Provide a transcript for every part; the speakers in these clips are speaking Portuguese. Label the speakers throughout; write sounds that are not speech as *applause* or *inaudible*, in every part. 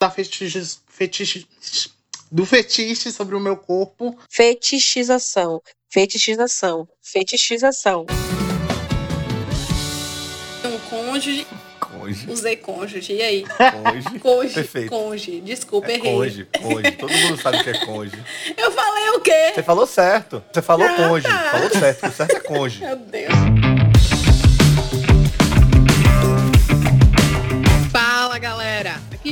Speaker 1: da fetiche, fetiche, do fetiche sobre o meu corpo.
Speaker 2: Fetichização, fetichização, fetichização.
Speaker 3: Um cônjuge.
Speaker 4: Conge.
Speaker 3: Usei cônjuge. E aí?
Speaker 4: Conge.
Speaker 3: Conge.
Speaker 4: Perfeito.
Speaker 3: Conge. Desculpa,
Speaker 4: É
Speaker 3: errei.
Speaker 4: conge, conge. Todo mundo sabe o que é conge. *laughs*
Speaker 3: Eu falei o quê?
Speaker 4: Você falou certo. Você falou
Speaker 3: Ah,
Speaker 4: conge.
Speaker 3: tá.
Speaker 4: Falou certo. O certo é conge.
Speaker 3: Meu Deus.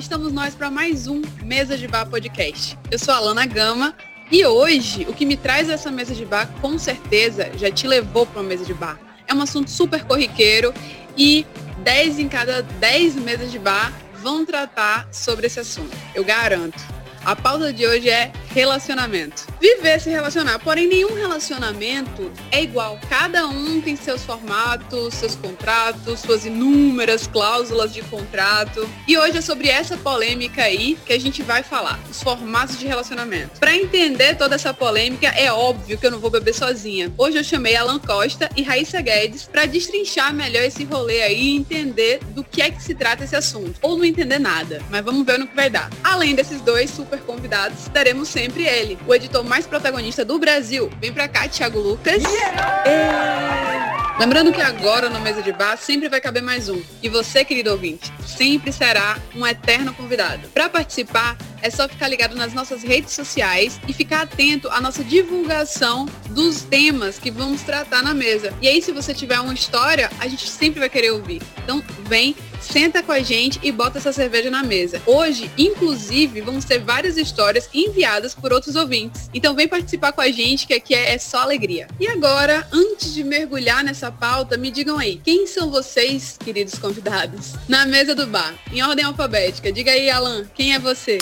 Speaker 3: Estamos nós para mais um Mesa de Bar Podcast. Eu sou a Lana Gama e hoje o que me traz essa mesa de bar com certeza já te levou para uma mesa de bar. É um assunto super corriqueiro e 10 em cada 10 mesas de bar vão tratar sobre esse assunto. Eu garanto. A pauta de hoje é relacionamento. Viver se relacionar, porém nenhum relacionamento é igual. Cada um tem seus formatos, seus contratos, suas inúmeras cláusulas de contrato. E hoje é sobre essa polêmica aí que a gente vai falar, os formatos de relacionamento. Para entender toda essa polêmica, é óbvio que eu não vou beber sozinha. Hoje eu chamei Alan Costa e Raíssa Guedes para destrinchar melhor esse rolê aí e entender do que é que se trata esse assunto. Ou não entender nada, mas vamos ver no que vai dar. Além desses dois super convidados, teremos sempre ele, o editor mais protagonista do Brasil. Vem pra cá, Thiago Lucas. Ê! Lembrando que agora no Mesa de Bar sempre vai caber mais um. E você, querido ouvinte, sempre será um eterno convidado. Para participar, é só ficar ligado nas nossas redes sociais e ficar atento à nossa divulgação dos temas que vamos tratar na mesa. E aí, se você tiver uma história, a gente sempre vai querer ouvir. Então, vem, senta com a gente e bota essa cerveja na mesa. Hoje, inclusive, vamos ter várias histórias enviadas por outros ouvintes. Então, vem participar com a gente, que aqui é, é só alegria. E agora, antes de mergulhar nessa pauta, me digam aí, quem são vocês, queridos convidados? Na mesa do bar, em ordem alfabética. Diga aí, Alan, quem é você?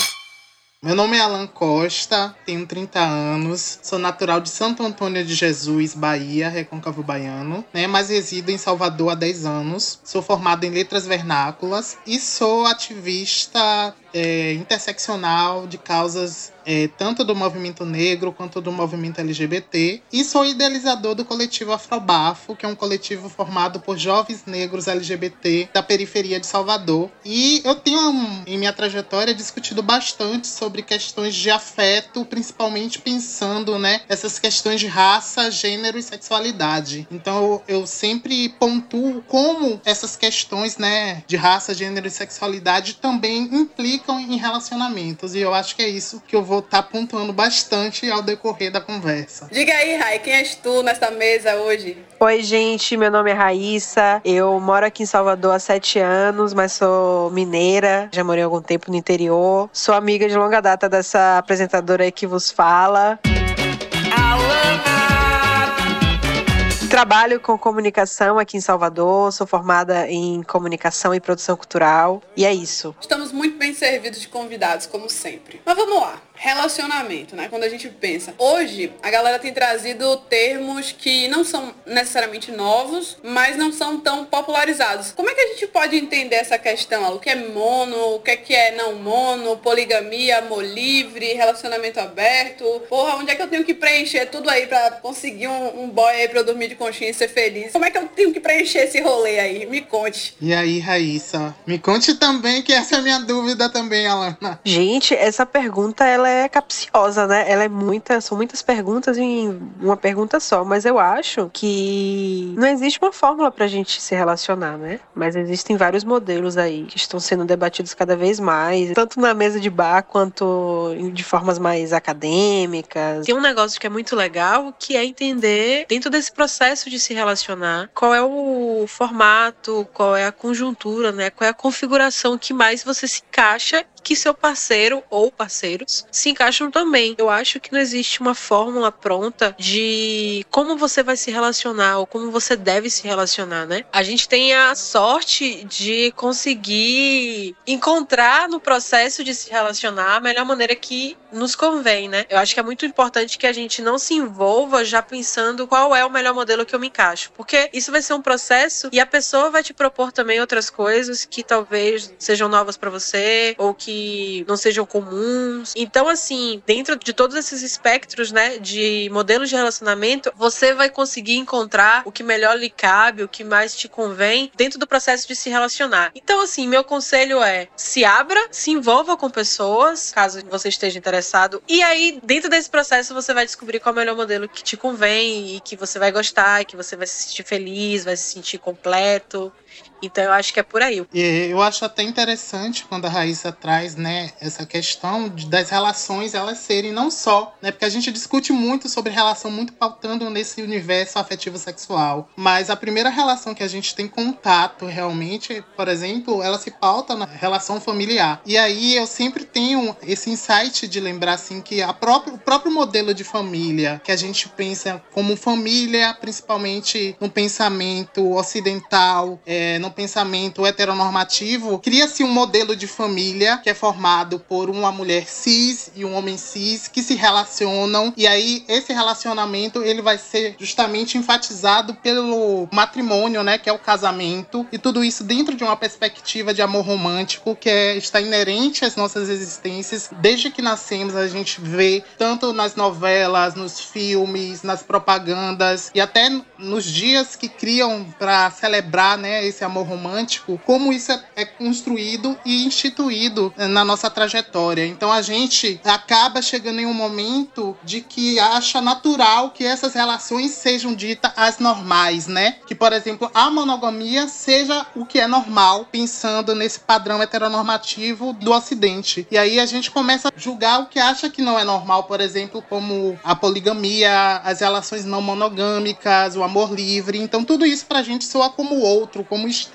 Speaker 1: Meu nome é Alan Costa, tenho 30 anos, sou natural de Santo Antônio de Jesus, Bahia, Recôncavo Baiano, né? Mas resido em Salvador há 10 anos. Sou formado em letras vernáculas e sou ativista é, interseccional de causas é, tanto do movimento negro quanto do movimento LGBT. E sou idealizador do coletivo Afrobafo, que é um coletivo formado por jovens negros LGBT da periferia de Salvador. E eu tenho, em minha trajetória, discutido bastante sobre questões de afeto, principalmente pensando, né, essas questões de raça, gênero e sexualidade. Então eu, eu sempre pontuo como essas questões, né, de raça, gênero e sexualidade também implicam em relacionamentos. E eu acho que é isso que eu vou estar pontuando bastante ao decorrer da conversa.
Speaker 3: Diga aí, Rai, quem és tu nesta mesa hoje?
Speaker 2: Oi, gente, meu nome é Raíssa. Eu moro aqui em Salvador há sete anos, mas sou mineira. Já morei algum tempo no interior. Sou amiga de longa data dessa apresentadora aí que vos fala. Trabalho com comunicação aqui em Salvador, sou formada em comunicação e produção cultural. E é isso.
Speaker 3: Estamos muito bem servidos de convidados, como sempre. Mas vamos lá. Relacionamento, né? Quando a gente pensa. Hoje, a galera tem trazido termos que não são necessariamente novos, mas não são tão popularizados. Como é que a gente pode entender essa questão? O que é mono, o que é, que é não mono, poligamia, amor livre, relacionamento aberto? Porra, onde é que eu tenho que preencher tudo aí pra conseguir um, um boy aí pra eu dormir de conchinha e ser feliz? Como é que eu tenho que preencher esse rolê aí? Me conte.
Speaker 1: E aí, Raíssa, me conte também que essa é a minha dúvida também, Alana.
Speaker 2: Gente, essa pergunta ela é capciosa, né? Ela é muita, são muitas perguntas em uma pergunta só, mas eu acho que não existe uma fórmula pra gente se relacionar, né? Mas existem vários modelos aí que estão sendo debatidos cada vez mais, tanto na mesa de bar quanto de formas mais acadêmicas. Tem um negócio que é muito legal, que é entender dentro desse processo de se relacionar, qual é o formato, qual é a conjuntura, né? Qual é a configuração que mais você se encaixa que seu parceiro ou parceiros se encaixam também. Eu acho que não existe uma fórmula pronta de como você vai se relacionar ou como você deve se relacionar, né? A gente tem a sorte de conseguir encontrar no processo de se relacionar a melhor maneira que nos convém, né? Eu acho que é muito importante que a gente não se envolva já pensando qual é o melhor modelo que eu me encaixo, porque isso vai ser um processo e a pessoa vai te propor também outras coisas que talvez sejam novas para você ou que que não sejam comuns. Então, assim, dentro de todos esses espectros, né, de modelos de relacionamento, você vai conseguir encontrar o que melhor lhe cabe, o que mais te convém dentro do processo de se relacionar. Então, assim, meu conselho é se abra, se envolva com pessoas, caso você esteja interessado, e aí, dentro desse processo, você vai descobrir qual é o melhor modelo que te convém e que você vai gostar, que você vai se sentir feliz, vai se sentir completo. Então eu acho que é por aí.
Speaker 1: E eu acho até interessante quando a Raíssa traz, né, essa questão de, das relações elas serem não só, né, porque a gente discute muito sobre relação muito pautando nesse universo afetivo sexual, mas a primeira relação que a gente tem contato realmente, por exemplo, ela se pauta na relação familiar. E aí eu sempre tenho esse insight de lembrar assim que a própria, o próprio modelo de família que a gente pensa como família, principalmente no pensamento ocidental, é, no pensamento heteronormativo, cria-se um modelo de família que é formado por uma mulher cis e um homem cis que se relacionam. E aí esse relacionamento ele vai ser justamente enfatizado pelo matrimônio, né, que é o casamento. E tudo isso dentro de uma perspectiva de amor romântico que é, está inerente às nossas existências. Desde que nascemos a gente vê tanto nas novelas, nos filmes, nas propagandas e até nos dias que criam para celebrar, né, esse amor amor romântico, como isso é, é construído e instituído eh, na nossa trajetória. Então a gente acaba chegando em um momento de que acha natural que essas relações sejam ditas as normais, né? Que, por exemplo, a monogamia seja o que é normal, pensando nesse padrão heteronormativo do Ocidente. E aí a gente começa a julgar o que acha que não é normal, por exemplo, como a poligamia, as relações não monogâmicas, o amor livre. Então tudo isso pra gente soa como outro, como estranho.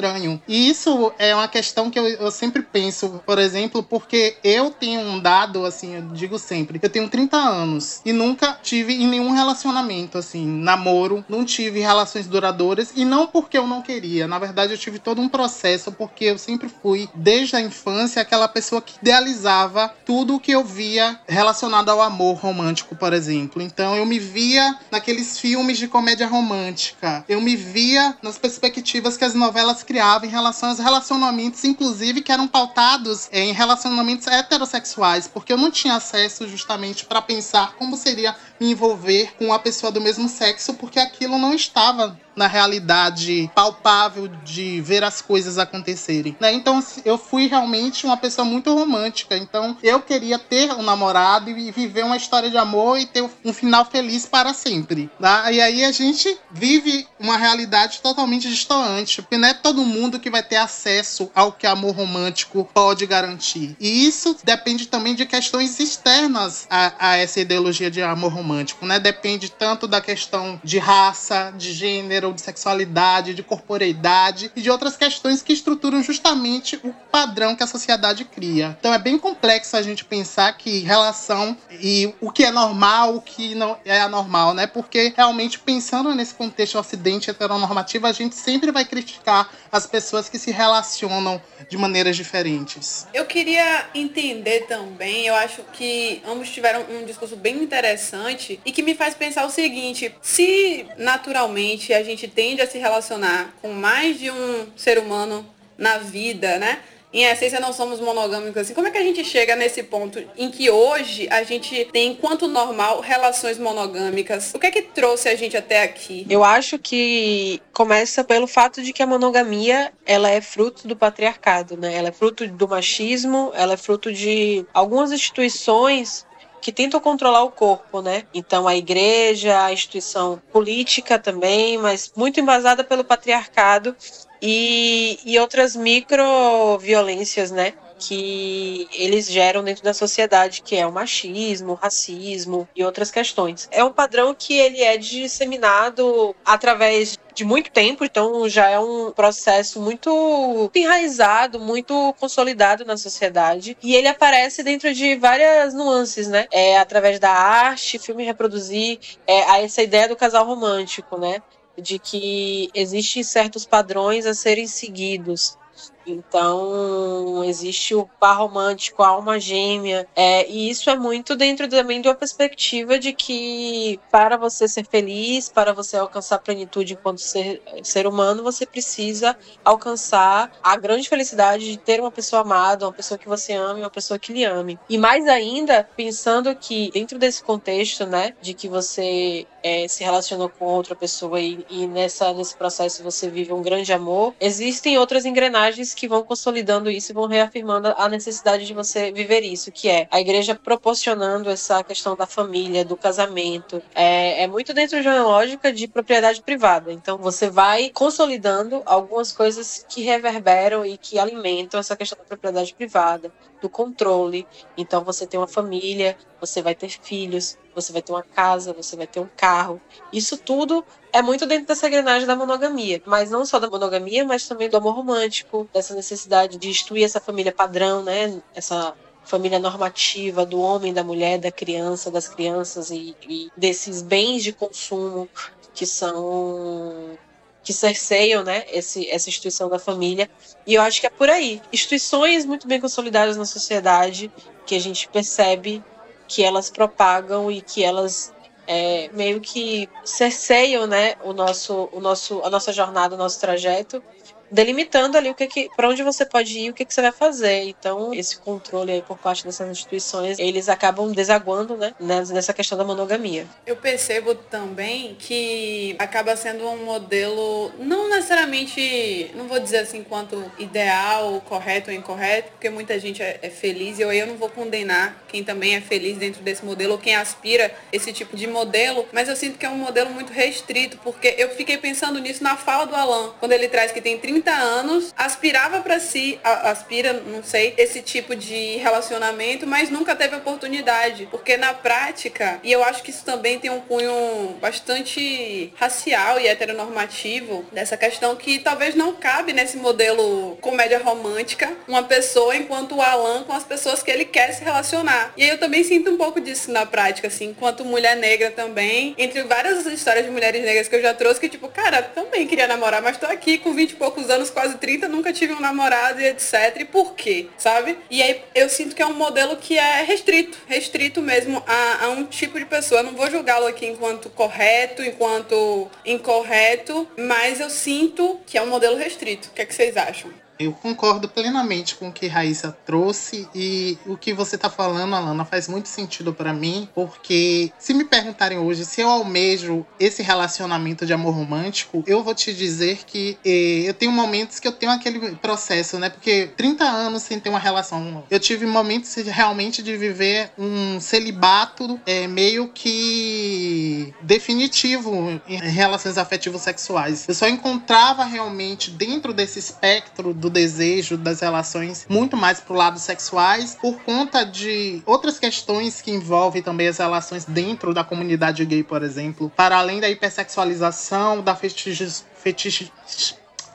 Speaker 1: E isso é uma questão que eu, eu sempre penso, por exemplo, porque eu tenho um dado, assim, eu digo sempre, eu tenho 30 anos e nunca tive em nenhum relacionamento, assim, namoro, não tive relações duradouras e não porque eu não queria. Na verdade, eu tive todo um processo porque eu sempre fui, desde a infância, aquela pessoa que idealizava tudo o que eu via relacionado ao amor romântico, por exemplo. Então, eu me via naqueles filmes de comédia romântica, eu me via nas perspectivas que as novelas criava em relação aos relacionamentos, inclusive que eram pautados em relacionamentos heterossexuais, porque eu não tinha acesso justamente para pensar como seria me envolver com uma pessoa do mesmo sexo, porque aquilo não estava na realidade palpável de ver as coisas acontecerem, né? Então assim, eu fui realmente uma pessoa muito romântica, então eu queria ter um namorado e viver uma história de amor e ter um final feliz para sempre, tá? E aí a gente vive uma realidade totalmente distante, porque não é todo mundo que vai ter acesso ao que amor romântico pode garantir. E isso depende também de questões externas a, a essa ideologia de amor romântico, né? Depende tanto da questão de raça, de gênero, de sexualidade, de corporeidade e de outras questões que estruturam justamente o padrão que a sociedade cria. Então é bem complexo a gente pensar que relação e o que é normal, o que não é anormal, né? Porque realmente pensando nesse contexto ocidente heteronormativo, a gente sempre vai criticar as pessoas que se relacionam de maneiras diferentes.
Speaker 3: Eu queria entender também, eu acho que ambos tiveram um discurso bem interessante e que me faz pensar o seguinte: se naturalmente a gente tende a se relacionar com mais de um ser humano na vida, né? em essência não somos monogâmicos assim. Como é que a gente chega nesse ponto em que hoje a gente tem, enquanto normal, relações monogâmicas? O que é que trouxe a gente até aqui?
Speaker 2: Eu acho que começa pelo fato de que a monogamia ela é fruto do patriarcado, né? Ela é fruto do machismo, ela é fruto de algumas instituições que tentam controlar o corpo, né? Então a igreja, a instituição política também, mas muito embasada pelo patriarcado e, e outras microviolências, né? Que eles geram dentro da sociedade, que é o machismo, o racismo e outras questões. É um padrão que ele é disseminado através de muito tempo, então já é um processo muito enraizado, muito consolidado na sociedade. E ele aparece dentro de várias nuances, né? É, através da arte, filme reproduzir é, essa ideia do casal romântico, né? De que existem certos padrões a serem seguidos Então, existe o par romântico, a alma gêmea, é, e isso é muito dentro também de uma perspectiva de que para você ser feliz, para você alcançar plenitude enquanto ser, ser humano, você precisa alcançar a grande felicidade de ter uma pessoa amada, uma pessoa que você ame, uma pessoa que lhe ame. E mais ainda, pensando que dentro desse contexto, né, de que você é, se relacionou com outra pessoa e, e, nessa, nesse processo você vive um grande amor, existem outras engrenagens que vão consolidando isso e vão reafirmando a necessidade de você viver isso, que é a igreja proporcionando essa questão da família, do casamento. É, é muito dentro de uma lógica de propriedade privada. Então você vai consolidando algumas coisas que reverberam e que alimentam essa questão da propriedade privada, do controle. Então você tem uma família, você vai ter filhos, você vai ter uma casa, você vai ter um carro. Isso tudo é muito dentro dessa engrenagem da monogamia, mas não só da monogamia, mas também do amor romântico, dessa necessidade de instituir essa família padrão, né? Essa família normativa do homem, da mulher, da criança, das crianças e, e desses bens de consumo que são que cerceiam né, esse, essa instituição da família. E eu acho que é por aí. Instituições muito bem consolidadas na sociedade, que a gente percebe que elas propagam e que elas é, meio que cerceiam né, o nosso, o nosso, a nossa jornada, o nosso trajeto delimitando ali o que, que para onde você pode ir, o que, que você vai fazer. Então, esse controle aí por parte dessas instituições, eles acabam desaguando, né, nessa questão da monogamia.
Speaker 3: Eu percebo também que acaba sendo um modelo não necessariamente, não vou dizer assim quanto ideal, correto ou incorreto, porque muita gente é, é feliz e eu, eu não vou condenar quem também é feliz dentro desse modelo ou quem aspira esse tipo de modelo, mas eu sinto que é um modelo muito restrito, porque eu fiquei pensando nisso na fala do Alan, quando ele traz que tem 30 30 anos, aspirava para si, aspira, não sei, esse tipo de relacionamento, mas nunca teve oportunidade. Porque na prática, e eu acho que isso também tem um cunho bastante racial e heteronormativo, dessa questão que talvez não cabe nesse modelo comédia romântica, uma pessoa enquanto o Alan com as pessoas que ele quer se relacionar. E aí eu também sinto um pouco disso na prática, assim, enquanto mulher negra também, entre várias histórias de mulheres negras que eu já trouxe, que tipo, cara, também queria namorar, mas tô aqui com 20 e poucos anos, quase 30, nunca tive um namorado e etc. E por quê? Sabe? E aí eu sinto que é um modelo que é restrito, restrito mesmo a, a um tipo de pessoa. Eu não vou julgá-lo aqui enquanto correto, enquanto incorreto, mas eu sinto que é um modelo restrito. O que, é que vocês acham?
Speaker 1: Eu concordo plenamente com o que Raíssa trouxe e o que você está falando, Alana, faz muito sentido para mim, porque se me perguntarem hoje se eu almejo esse relacionamento de amor romântico, eu vou te dizer que eh, eu tenho momentos que eu tenho aquele processo, né? Porque 30 anos sem ter uma relação, eu tive momentos realmente de viver um celibato é, meio que definitivo em relações afetivos sexuais. Eu só encontrava realmente dentro desse espectro do desejo, das relações, muito mais pro lado sexuais, por conta de outras questões que envolvem também as relações dentro da comunidade gay, por exemplo, para além da hipersexualização, da fetiche, fetiche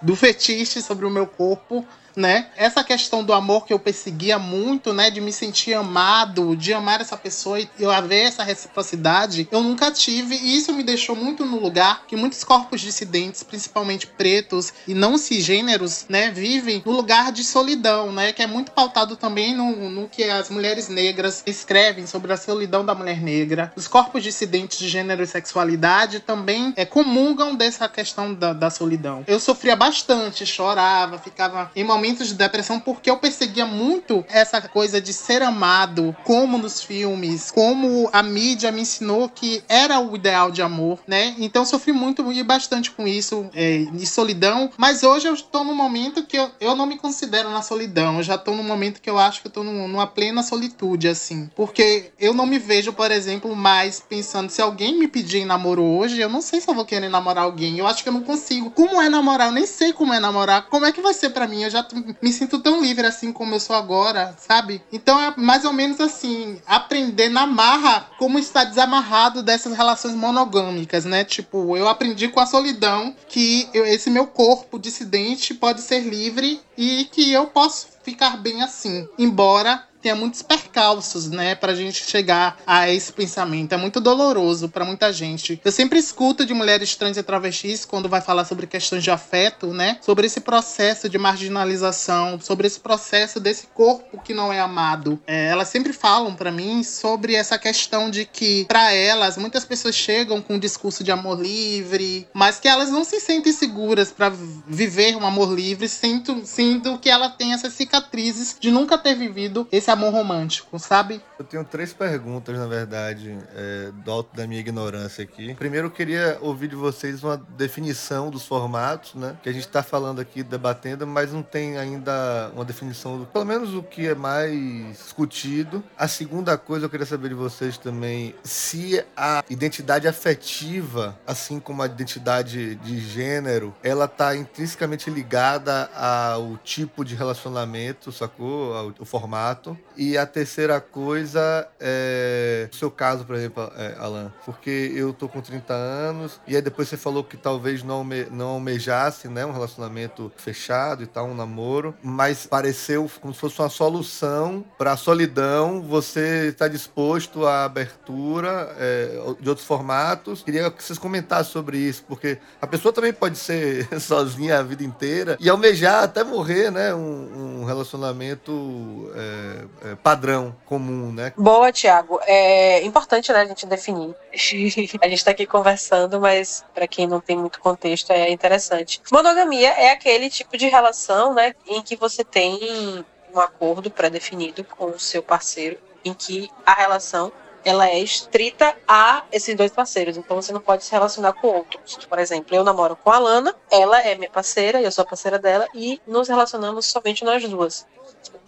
Speaker 1: do fetiche sobre o meu corpo né? Essa questão do amor que eu perseguia muito, né? De me sentir amado, de amar essa pessoa e eu haver essa reciprocidade, eu nunca tive. E isso me deixou muito no lugar que muitos corpos dissidentes, principalmente pretos e não cisgêneros, né? Vivem no lugar de solidão, né? Que é muito pautado também no, no que as mulheres negras escrevem sobre a solidão da mulher negra. Os corpos dissidentes de gênero e sexualidade também é, comungam dessa questão da, da solidão. Eu sofria bastante, chorava, ficava em momentos momentos de depressão porque eu perseguia muito essa coisa de ser amado, como nos filmes, como a mídia me ensinou que era o ideal de amor, né? Então sofri muito e bastante com isso, é, de solidão. Mas hoje eu estou num momento que eu, eu não me considero na solidão. Eu já estou num momento que eu acho que eu estou numa plena solitude, assim. Porque eu não me vejo, por exemplo, mais pensando se alguém me pedir namoro hoje, eu não sei se eu vou querer namorar alguém. Eu acho que eu não consigo. Como é namorar? Eu nem sei como é namorar. Como é que vai ser para mim? Eu já me sinto tão livre assim como eu sou agora, sabe? Então é mais ou menos assim, aprender na marra como estar desamarrado dessas relações monogâmicas, né? Tipo, eu aprendi com a solidão que eu, esse meu corpo dissidente pode ser livre e que eu posso ficar bem assim, embora tenha muitos percalços né, pra gente chegar a esse pensamento. É muito doloroso para muita gente. Eu sempre escuto de mulheres trans e travestis quando vai falar sobre questões de afeto, né, sobre esse processo de marginalização, sobre esse processo desse corpo que não é amado. É, elas sempre falam para mim sobre essa questão de que para elas muitas pessoas chegam com um discurso de amor livre, mas que elas não se sentem seguras para viver um amor livre, sendo, sendo que ela tem essas cicatrizes de nunca ter vivido esse amor romântico, sabe?
Speaker 4: Eu tenho três perguntas, na verdade, é, do alto da minha ignorância aqui. Primeiro, eu queria ouvir de vocês uma definição dos formatos, né? Que a gente está falando aqui, debatendo, mas não tem ainda uma definição, do, pelo menos o que é mais discutido. A segunda coisa, eu queria saber de vocês também, se a identidade afetiva, assim como a identidade de gênero, ela está intrinsecamente ligada ao tipo de relacionamento, sacou? Ao, ao formato. E a terceira coisa é o seu caso, por exemplo, é, Alan, porque eu tô com 30 anos e aí depois você falou que talvez não, alme, não almejasse, né, um relacionamento fechado e tal, um namoro, mas pareceu como se fosse uma solução para a solidão. Você está disposto à abertura é, de outros formatos? Queria que vocês comentassem sobre isso, porque a pessoa também pode ser *laughs* sozinha a vida inteira e almejar até morrer, né, um, um relacionamento é padrão comum, né?
Speaker 2: Boa, Tiago. É importante, né, a gente definir. *laughs* a gente está aqui conversando, mas para quem não tem muito contexto é interessante. Monogamia é aquele tipo de relação, né, em que você tem um acordo pré-definido com o seu parceiro, em que a relação ela é estrita a esses dois parceiros. Então você não pode se relacionar com outros. Por exemplo, eu namoro com a Lana, ela é minha parceira, eu sou a parceira dela e nos relacionamos somente nós duas.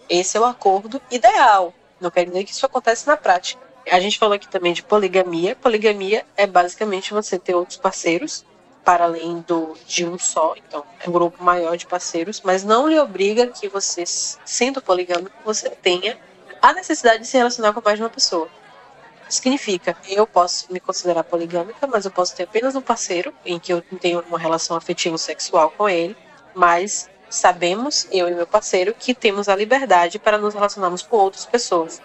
Speaker 2: Esse é o acordo ideal. Não quer dizer que isso acontece na prática. A gente falou aqui também de poligamia. Poligamia é basicamente você ter outros parceiros para além do de um só, então é um grupo maior de parceiros, mas não lhe obriga que você, sendo poligâmico, você tenha a necessidade de se relacionar com mais de uma pessoa. Significa, eu posso me considerar poligâmica, mas eu posso ter apenas um parceiro em que eu tenho uma relação afetiva sexual com ele, mas sabemos, eu e meu parceiro, que temos a liberdade para nos relacionarmos com outras pessoas.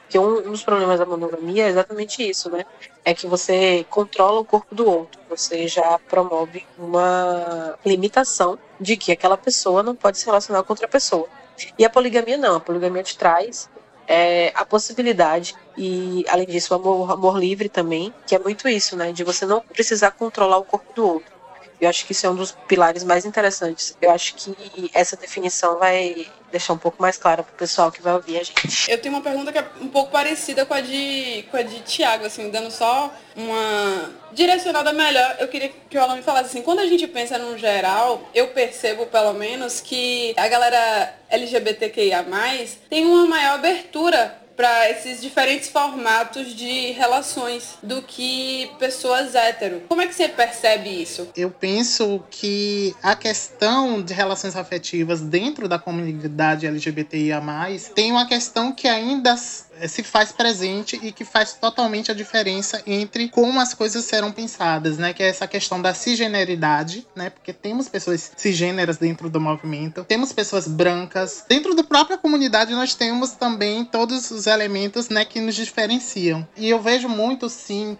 Speaker 2: Porque um, um, dos problemas da monogamia é exatamente isso, né? É que você controla o corpo do outro. Você já promove uma limitação de que aquela pessoa não pode se relacionar com outra pessoa. E a poligamia não. A poligamia te traz é, a possibilidade e, além disso, o amor, amor livre também, que é muito isso, né? De você não precisar controlar o corpo do outro. Eu acho que isso é um dos pilares mais interessantes. Eu acho que essa definição vai deixar um pouco mais clara para o pessoal que vai ouvir a gente.
Speaker 3: Eu tenho uma pergunta que é um pouco parecida com a de, com a de Tiago, assim, dando só uma direcionada melhor. Eu queria que o Alan me falasse assim, quando a gente pensa no geral, eu percebo pelo menos que a galera LGBTQIA+, tem uma maior abertura para esses diferentes formatos de relações do que pessoas hétero. Como é que você percebe isso?
Speaker 1: Eu penso que a questão de relações afetivas dentro da comunidade LGBTIA+, tem uma questão que ainda se faz presente e que faz totalmente a diferença entre como as coisas serão pensadas, né? Que é essa questão da cisgeneridade, né? Porque temos pessoas cisgêneras dentro do movimento, temos pessoas brancas. Dentro da própria comunidade nós temos também todos os elementos, né, que nos diferenciam. E eu vejo muito, sim,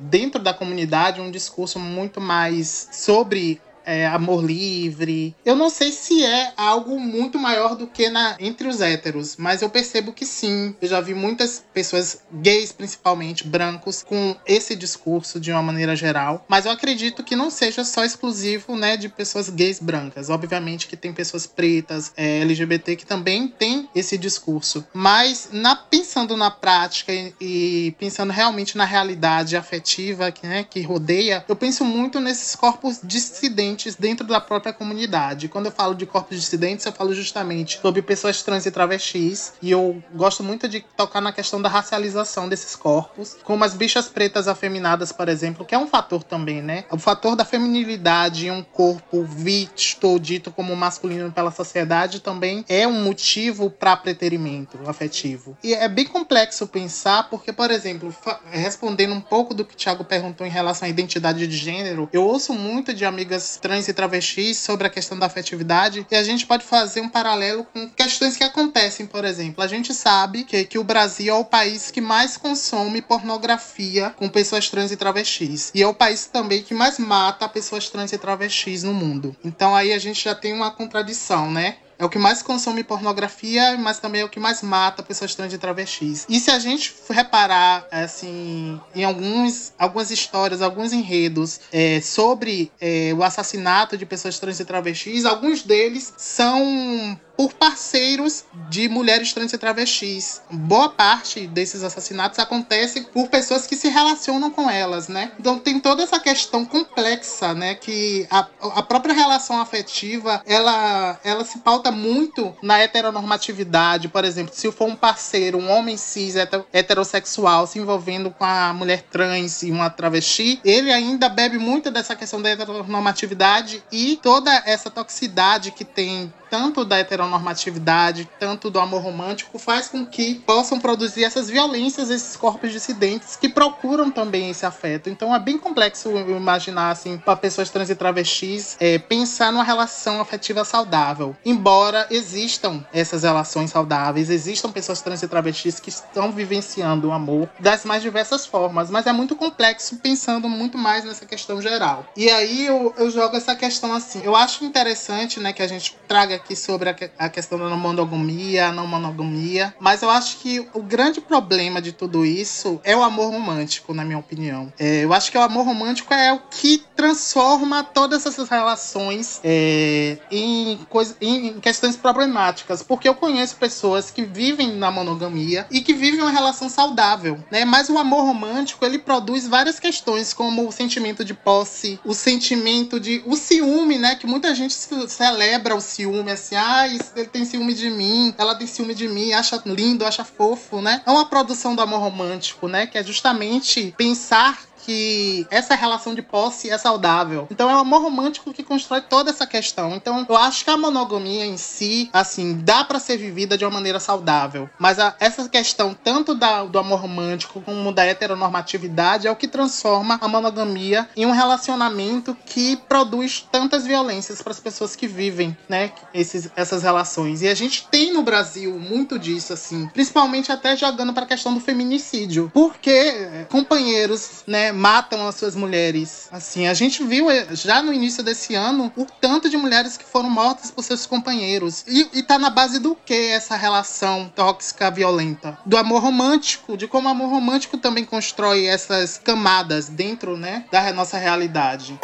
Speaker 1: dentro da comunidade um discurso muito mais sobre é, amor livre. Eu não sei se é algo muito maior do que na, entre os héteros, mas eu percebo que sim. Eu já vi muitas pessoas, gays principalmente, brancos, com esse discurso de uma maneira geral. Mas eu acredito que não seja só exclusivo né, de pessoas gays brancas. Obviamente que tem pessoas pretas, é, LGBT, que também tem esse discurso. Mas na, pensando na prática e, e pensando realmente na realidade afetiva que, né, que rodeia, eu penso muito nesses corpos dissidentes dissidentes dentro da própria comunidade. Quando eu falo de corpos dissidentes, eu falo justamente sobre pessoas trans e travestis. E eu gosto muito de tocar na questão da racialização desses corpos, como as bichas pretas afeminadas, por exemplo, que é um fator também, né? O fator da feminilidade em um corpo visto ou dito como masculino pela sociedade também é um motivo para preterimento afetivo. E é bem complexo pensar, porque, por exemplo, respondendo um pouco do que o Thiago perguntou em relação à identidade de gênero, eu ouço muito de amigas trans e travestis sobre a questão da afetividade e a gente pode fazer um paralelo com questões que acontecem, por exemplo. A gente sabe que, que o Brasil é o país que mais consome pornografia com pessoas trans e travestis. E é o país também que mais mata pessoas trans e travestis no mundo. Então aí a gente já tem uma contradição, né? É o que mais consome pornografia, mas também é o que mais mata pessoas trans e travestis. E se a gente reparar, assim, em alguns, algumas histórias, alguns enredos é, sobre é, o assassinato de pessoas trans e travestis, alguns deles são por parceiros de mulheres trans e travestis. Boa parte desses assassinatos acontece por pessoas que se relacionam com elas, né? Então tem toda essa questão complexa, né? Que a, a própria relação afetiva, ela, ela se pauta muito na heteronormatividade. Por exemplo, se for um parceiro, um homem cis heterossexual se envolvendo com a mulher trans e uma travesti, ele ainda bebe muito dessa questão da heteronormatividade e toda essa toxicidade que tem tanto da heteronormatividade, tanto do amor romântico, faz com que possam produzir essas violências, esses corpos dissidentes que procuram também esse afeto. Então é bem complexo imaginar, assim, para pessoas trans e travestis, é, pensar numa relação afetiva saudável. Embora existam essas relações saudáveis, existam pessoas trans e travestis que estão vivenciando o amor das mais diversas formas, mas é muito complexo pensando muito mais nessa questão geral. E aí eu, eu jogo essa questão assim. Eu acho interessante, né, que a gente traga aqui sobre a, questão da monogamia, não monogamia, mas eu acho que o grande problema de tudo isso é o amor romântico, na minha opinião. É, eu acho que o amor romântico é o que transforma todas essas relações é, em, coisa, em questões problemáticas, porque eu conheço pessoas que vivem na monogamia e que vivem uma relação saudável, né? Mas o amor romântico ele produz várias questões, como o sentimento de posse, o sentimento de o ciúme, né? Que muita gente celebra o ciúme assim, ah, ele tem ciúme de mim, ela tem ciúme de mim, acha lindo, acha fofo, né? É uma produção do amor romântico, né? Que é justamente pensar que essa relação de posse é saudável. Então é o amor romântico que constrói toda essa questão. Então eu acho que a monogamia em si, assim, dá para ser vivida de uma maneira saudável. Mas a, essa questão tanto da, do amor romântico como da heteronormatividade é o que transforma a monogamia em um relacionamento que produz tantas violências para as pessoas que vivem, né, esses, essas relações. E a gente tem no Brasil muito disso, assim, principalmente até jogando para a questão do feminicídio, porque é, companheiros, né, matam as suas mulheres. Assim, a gente viu eh, já no início desse ano o tanto de mulheres que foram mortas por seus companheiros. E, e tá na base do que essa relação tóxica, violenta? Do amor romântico, de como o amor romântico também constrói essas camadas dentro, né, da nossa realidade.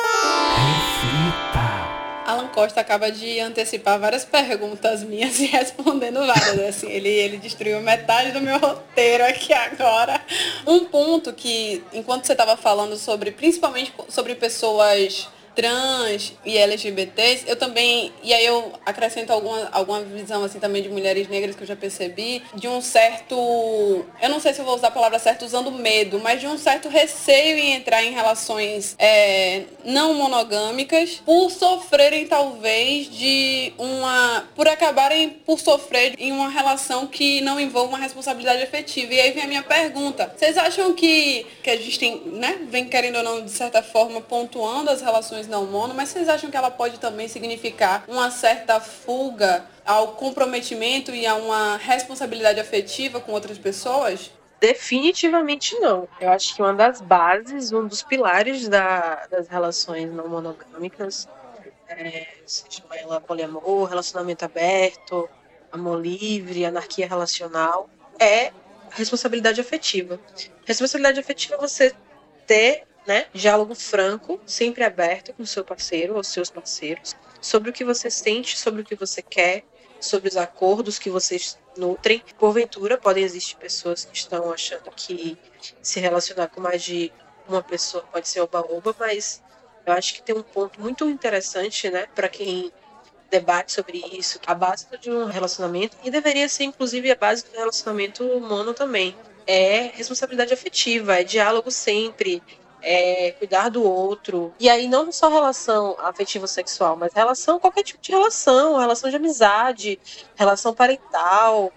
Speaker 3: Alan Costa acaba de antecipar várias perguntas minhas *laughs* e respondendo várias. Assim, ele, ele destruiu metade do meu roteiro aqui agora. Um ponto que, enquanto você estava falando sobre, principalmente sobre pessoas trans e LGBTs, eu também, e aí eu acrescento alguma, alguma visão assim também de mulheres negras que eu já percebi, de um certo, eu não sei se eu vou usar a palavra certa usando medo, mas de um certo receio em entrar em relações é, não monogâmicas por sofrerem talvez de uma, por acabarem por sofrer em uma relação que não envolva uma responsabilidade efetiva. E aí vem a minha pergunta, vocês acham que, que a gente tem, né, vem querendo ou não, de certa forma, pontuando as relações não mono, mas vocês acham que ela pode também significar uma certa fuga ao comprometimento e a uma responsabilidade afetiva com outras pessoas?
Speaker 2: Definitivamente não. Eu acho que uma das bases, um dos pilares da, das relações não monogâmicas, é, se chama ela poliamor, relacionamento aberto, amor livre, anarquia relacional, é responsabilidade afetiva. Responsabilidade afetiva é você ter né? Diálogo franco, sempre aberto com seu parceiro ou seus parceiros, sobre o que você sente, sobre o que você quer, sobre os acordos que vocês nutrem. Porventura, podem existir pessoas que estão achando que se relacionar com mais de uma pessoa pode ser oba-oba, mas eu acho que tem um ponto muito interessante, né, para quem debate sobre isso, a base de um relacionamento, e deveria ser inclusive a base do relacionamento humano também. É responsabilidade afetiva, é diálogo sempre, é, cuidar do outro. E aí não só relação afetiva sexual, mas relação, qualquer tipo de relação, relação de amizade, relação parental,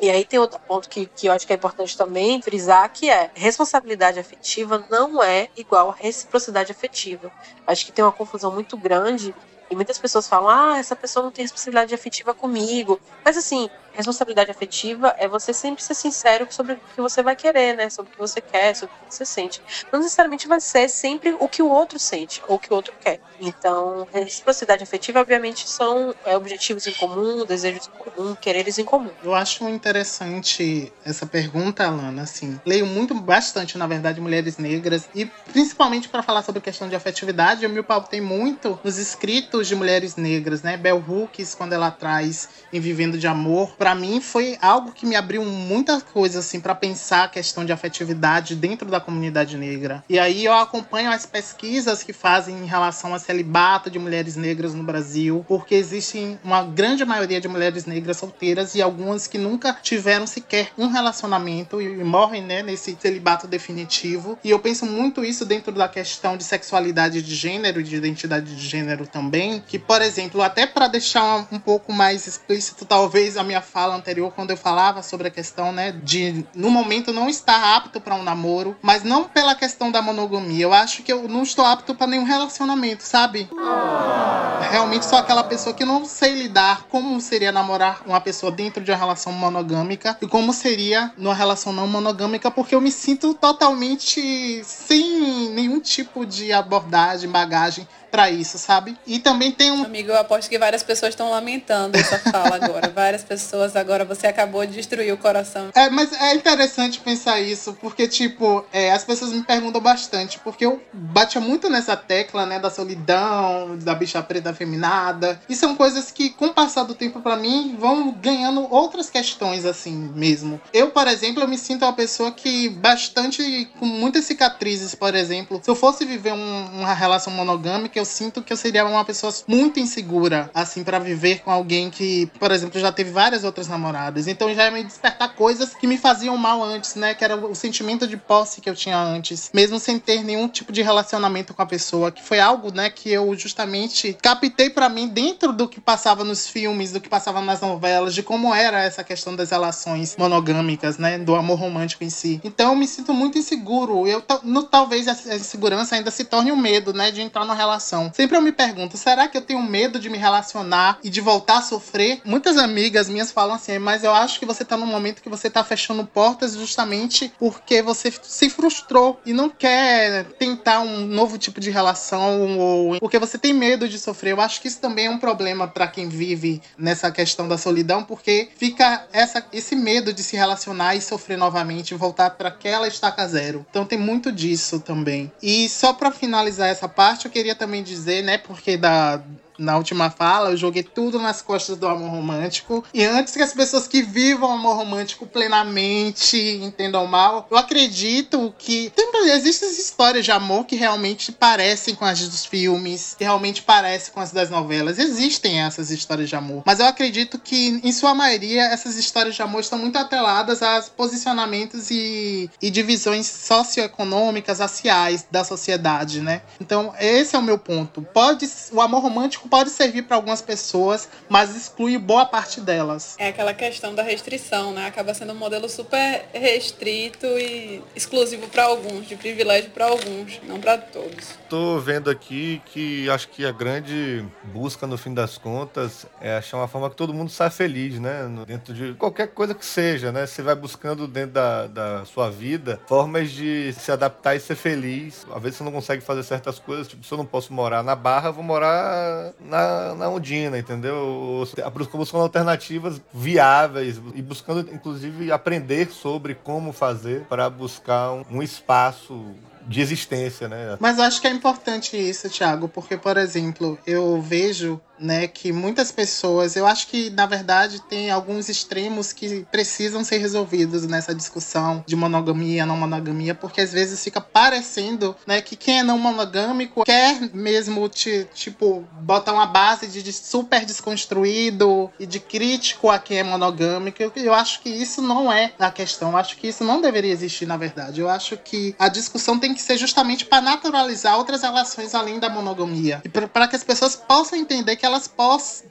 Speaker 2: E aí tem outro ponto que, que eu acho que é importante também frisar, que é responsabilidade afetiva não é igual reciprocidade afetiva. Acho que tem uma confusão muito grande e muitas pessoas falam, ah, essa pessoa não tem responsabilidade afetiva comigo. Mas assim, responsabilidade afetiva é você sempre ser sincero sobre o que você vai querer, né? Sobre o que você quer, sobre o que você sente. Não necessariamente vai ser sempre o que o outro sente ou o que o outro quer. Então, reciprocidade afetiva, obviamente, são é, objetivos em comum, desejos em comum, quereres em comum.
Speaker 1: Eu acho interessante essa pergunta, Alana. Assim, leio muito, bastante, na verdade, mulheres negras e principalmente para falar sobre questão de afetividade, eu me pautei muito nos escritos de mulheres negras, né? Bell Hooks, quando ela traz em Vivendo de Amor, para mim foi algo que me abriu muita coisa assim para pensar a questão de afetividade dentro da comunidade negra. E aí eu acompanho as pesquisas que fazem em relação ao celibato de mulheres negras no Brasil, porque existem uma grande maioria de mulheres negras solteiras e algumas que nunca tiveram sequer um relacionamento e morrem né, nesse celibato definitivo. E eu penso muito isso dentro da questão de sexualidade de gênero, de identidade de gênero também, que, por exemplo, até para deixar um pouco mais explícito, talvez, a minha fala anterior, quando eu falava sobre a questão, né, de no momento não estar apto para um namoro, mas não pela questão da monogamia. Eu acho que eu não estou apto para nenhum relacionamento, sabe? Realmente sou aquela pessoa que não sei lidar como seria namorar uma pessoa dentro de uma relação monogâmica e como seria numa relação não monogâmica, porque eu me sinto totalmente sem nenhum tipo de abordagem, bagagem para isso, sabe? E também tem um.
Speaker 3: Amigo, eu aposto que várias pessoas estão lamentando essa fala agora. *laughs* várias pessoas agora, você acabou de destruir o coração.
Speaker 1: É, mas é interessante pensar isso, porque, tipo, é, as pessoas me perguntam bastante, porque eu batia muito nessa tecla, né, da solidão, da bicha preta afeminada. E são coisas que, com o passar do tempo, para mim, vão ganhando outras questões, assim mesmo. Eu, por exemplo, eu me sinto uma pessoa que bastante. com muitas cicatrizes, por exemplo. Se eu fosse viver um, uma relação monogâmica, eu sinto que eu seria uma pessoa muito insegura, assim, para viver com alguém que, por exemplo, já teve várias outras namoradas. Então já ia me despertar coisas que me faziam mal antes, né? Que era o sentimento de posse que eu tinha antes, mesmo sem ter nenhum tipo de relacionamento com a pessoa, que foi algo, né, que eu justamente captei para mim dentro do que passava nos filmes, do que passava nas novelas, de como era essa questão das relações monogâmicas, né, do amor romântico em si. Então eu me sinto muito inseguro. Eu no, talvez a insegurança ainda se torne um medo, né, de entrar numa relação relação. Sempre eu me pergunto, será que eu tenho medo de me relacionar e de voltar a sofrer? Muitas amigas minhas falam assim, mas eu acho que você tá num momento que você tá fechando portas justamente porque você se frustrou e não quer tentar um novo tipo de relação ou porque você tem medo de sofrer. Eu acho que isso também é um problema para quem vive nessa questão da solidão, porque fica essa, esse medo de se relacionar e sofrer novamente, voltar para aquela estaca zero. Então tem muito disso também. E só para finalizar essa parte, eu queria também dizer, né? Porque da, na última fala, eu joguei tudo nas costas do amor romântico. E antes que as pessoas que vivam o amor romântico plenamente entendam mal, eu acredito que tem, existem histórias de amor que realmente parecem com as dos filmes, que realmente parecem com as das novelas. Existem essas histórias de amor. Mas eu acredito que, em sua maioria, essas histórias de amor estão muito atreladas a posicionamentos e, e divisões socioeconômicas, raciais da sociedade, né? Então, esse é o meu ponto. Pode, o amor romântico pode servir para algumas pessoas, mas exclui boa parte delas.
Speaker 3: É aquela questão da restrição, né? Acaba sendo um modelo super restrito e exclusivo para alguns, de privilégio para alguns, não para todos.
Speaker 4: Estou vendo aqui que acho que a grande busca, no fim das contas, é achar uma forma que todo mundo saia feliz, né? Dentro de qualquer coisa que seja, né? Você vai buscando dentro da, da sua vida formas de se adaptar e ser feliz. Às vezes você não consegue fazer certas coisas, tipo, se eu não posso morar na Barra, vou morar na, na Ondina, entendeu? Buscando alternativas viáveis e buscando, inclusive, aprender sobre como fazer para buscar um, um espaço de existência, né?
Speaker 1: Mas acho que é importante isso, Thiago, porque, por exemplo, eu vejo né, que muitas pessoas, eu acho que na verdade tem alguns extremos que precisam ser resolvidos nessa discussão de monogamia, não monogamia, porque às vezes fica parecendo, né, que quem é não monogâmico quer mesmo te, tipo botar uma base de, super desconstruído e de crítico a quem é monogâmico. Eu, eu acho que isso não é a questão. Eu acho que isso não deveria existir na verdade. Eu acho que a discussão tem que ser justamente para naturalizar outras relações além da monogamia e para que as pessoas possam entender que elas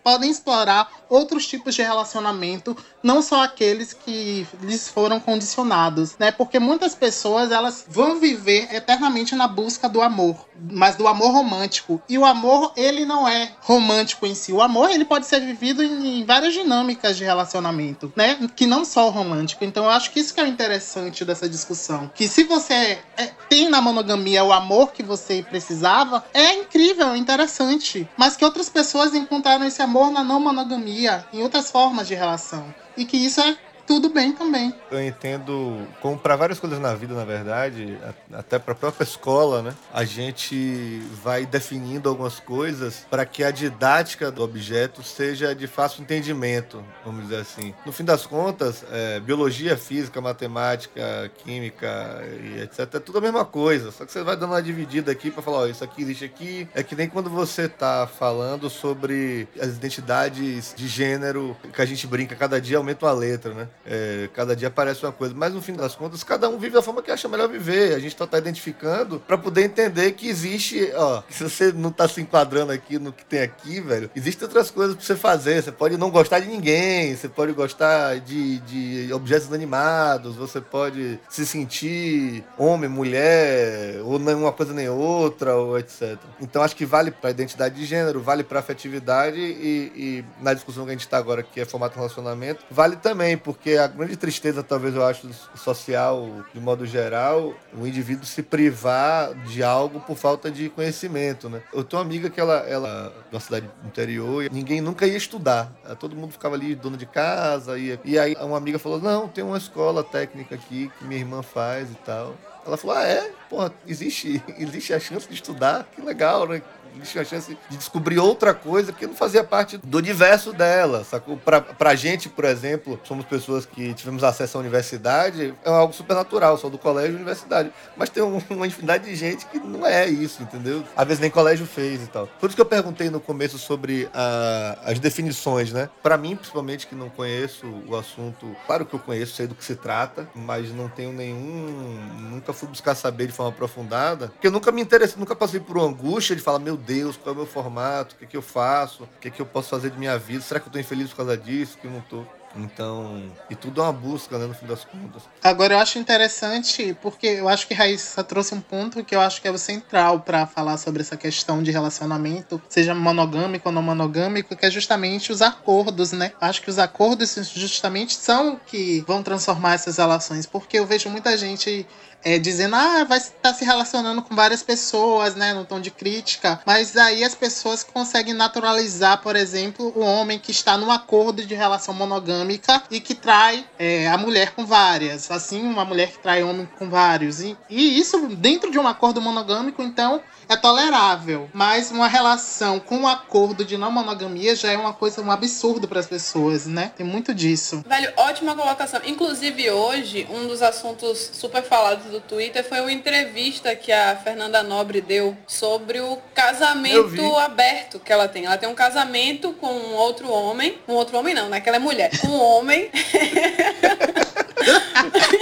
Speaker 1: podem explorar outros tipos de relacionamento, não só aqueles que lhes foram condicionados, né? Porque muitas pessoas elas vão viver eternamente na busca do amor, mas do amor romântico. E o amor, ele não é romântico em si. O amor, ele pode ser vivido em, várias dinâmicas de relacionamento, né? Que não só o romântico. Então eu acho que isso que é o interessante dessa discussão, que se você é, tem na monogamia o amor que você precisava, é incrível, interessante, mas que outras pessoas encontraram esse amor na não monogamia, em outras formas de relação. E que isso é tudo bem também.
Speaker 4: Eu entendo, como para várias coisas na vida, na verdade, até para a própria *laughs* escola, né? A gente vai definindo algumas coisas para que a didática do objeto seja de fácil entendimento, vamos dizer assim. No fim das contas, é, biologia, física, matemática, química e etc. É tudo a mesma coisa, só que você vai dando uma dividida aqui para falar, ó, isso aqui existe aqui. É que nem quando você tá falando sobre as identidades de gênero que a gente brinca, cada dia aumenta uma letra, né? É, cada dia aparece uma coisa, mas no fim das contas, cada um vive da forma que acha melhor viver. A gente só está identificando para poder entender que existe, ó, se você não está se enquadrando aqui no que tem aqui, velho, existem outras coisas para você fazer. Você pode não gostar de ninguém, você pode gostar de, de objetos animados, você pode se sentir homem, mulher, ou nem uma coisa nem outra, ou etc. Então acho que vale para a identidade de gênero, vale para afetividade e, e na discussão que a gente está agora, que é formato relacionamento, vale também, porque porque a grande tristeza, talvez eu acho, social, de modo geral, o indivíduo se privar de algo por falta de conhecimento, né? Eu tenho uma amiga que ela, ela na cidade interior, e ninguém nunca ia estudar. Todo mundo ficava ali, dono de casa, ia. E aí uma amiga falou: Não, tem uma escola técnica aqui que minha irmã faz e tal. Ela falou: Ah, é? Pô, existe, *laughs* existe a chance de estudar? Que legal, né? Tinha a chance de descobrir outra coisa que não fazia parte do universo dela, sacou? Pra, pra gente, por exemplo, somos pessoas que tivemos acesso à universidade, é algo super natural, só do colégio e universidade. Mas tem um, uma infinidade de gente que não é isso, entendeu? Às vezes nem colégio fez e tal. Por isso que eu perguntei no começo sobre a, as definições, né? Para mim, principalmente, que não conheço o assunto, claro que eu conheço, sei do que se trata, mas não tenho nenhum. Nunca fui buscar saber de forma aprofundada, porque eu nunca me interessei, nunca passei por uma angústia de falar, meu Deus, qual é o meu formato, o que, é que eu faço, o que, é que eu posso fazer de minha vida, será que eu estou infeliz por causa disso, que eu não estou? Então, e tudo é uma busca, né, no fim das contas.
Speaker 1: Agora, eu acho interessante, porque eu acho que Raíssa trouxe um ponto que eu acho que é o central para falar sobre essa questão de relacionamento, seja monogâmico ou não monogâmico, que é justamente os acordos, né? Acho que os acordos justamente são que vão transformar essas relações, porque eu vejo muita gente é, dizendo, ah, vai estar tá se relacionando com várias pessoas, né, no tom de crítica, mas aí as pessoas conseguem naturalizar, por exemplo, o homem que está num acordo de relação monogâmica e que trai é, a mulher com várias, assim, uma mulher que trai homem com vários, e, e isso dentro de um acordo monogâmico, então, é tolerável, mas uma relação com um acordo de não monogamia já é uma coisa, um absurdo para as pessoas, né? Tem muito disso.
Speaker 3: Velho, ótima colocação. Inclusive hoje, um dos assuntos super falados do Twitter foi uma entrevista que a Fernanda Nobre deu sobre o casamento aberto que ela tem. Ela tem um casamento com um outro homem, um outro homem não, né? Que ela é mulher, com um homem.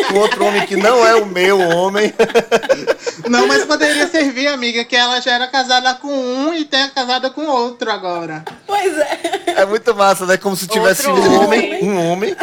Speaker 4: com *laughs* outro homem que não é o meu homem.
Speaker 1: Não, mas poderia servir, amiga, que ela já era casada com um e tem casada com outro agora.
Speaker 3: Pois é.
Speaker 4: É muito massa, né? Como se tivesse um homem, um homem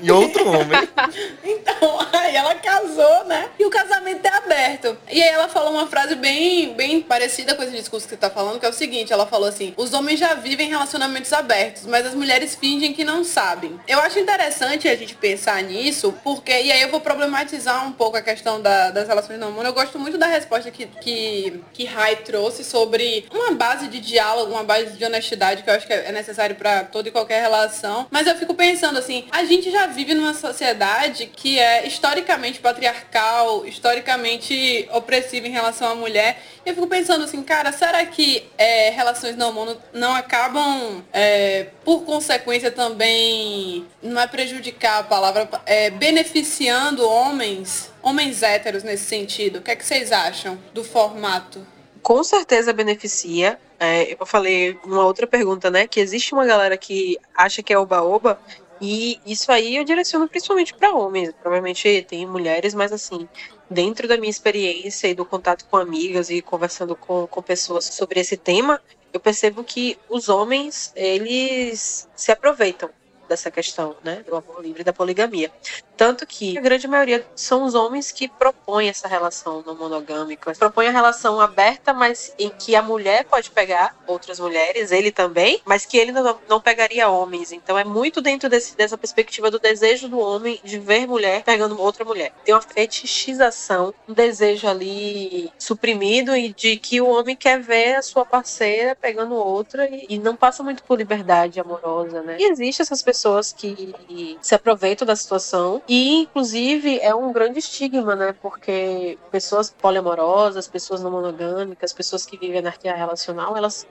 Speaker 4: e outro homem. *laughs*
Speaker 3: Então, aí ela casou, né? E o casamento é aberto. E aí ela falou uma frase bem, bem parecida com esse discurso que você tá falando, que é o seguinte, ela falou assim, os homens já vivem relacionamentos abertos, mas as mulheres fingem que não sabem. Eu acho interessante a gente pensar nisso, porque, e aí eu vou problematizar um pouco a questão da, das relações não Eu gosto muito da resposta que, que, que Rai trouxe sobre uma base de diálogo, uma base de honestidade que eu acho que é necessário para toda e qualquer relação. Mas eu fico pensando assim, a gente já vive numa sociedade que é historicamente patriarcal, historicamente opressiva em relação à mulher. E eu fico pensando assim, cara, será que é, relações não mono não acabam, é, por consequência também, não é prejudicar a palavra, é, beneficiando homens, homens héteros nesse sentido? O que é que vocês acham do formato?
Speaker 2: Com certeza beneficia. É, eu falei uma outra pergunta, né? Que existe uma galera que acha que é oba-oba, e isso aí eu direciono principalmente para homens. Provavelmente tem mulheres, mas assim, dentro da minha experiência e do contato com amigas e conversando com, com pessoas sobre esse tema, eu percebo que os homens, eles se aproveitam dessa questão, né, do amor livre e da poligamia. Tanto que a grande maioria são os homens que propõem essa relação não monogâmica. Propõem a relação aberta, mas em que a mulher pode pegar outras mulheres, ele também, mas que ele não, não pegaria homens. Então é muito dentro desse, dessa perspectiva do desejo do homem de ver mulher pegando outra mulher. Tem uma fetichização, um desejo ali suprimido e de que o homem quer ver a sua parceira pegando outra e, e não passa muito por liberdade amorosa, né? E existe essas pessoas que se aproveitam da situação e, inclusive, é um grande estigma, né? Porque pessoas poliamorosas, pessoas não monogâmicas, pessoas que vivem anarquia relacional, elas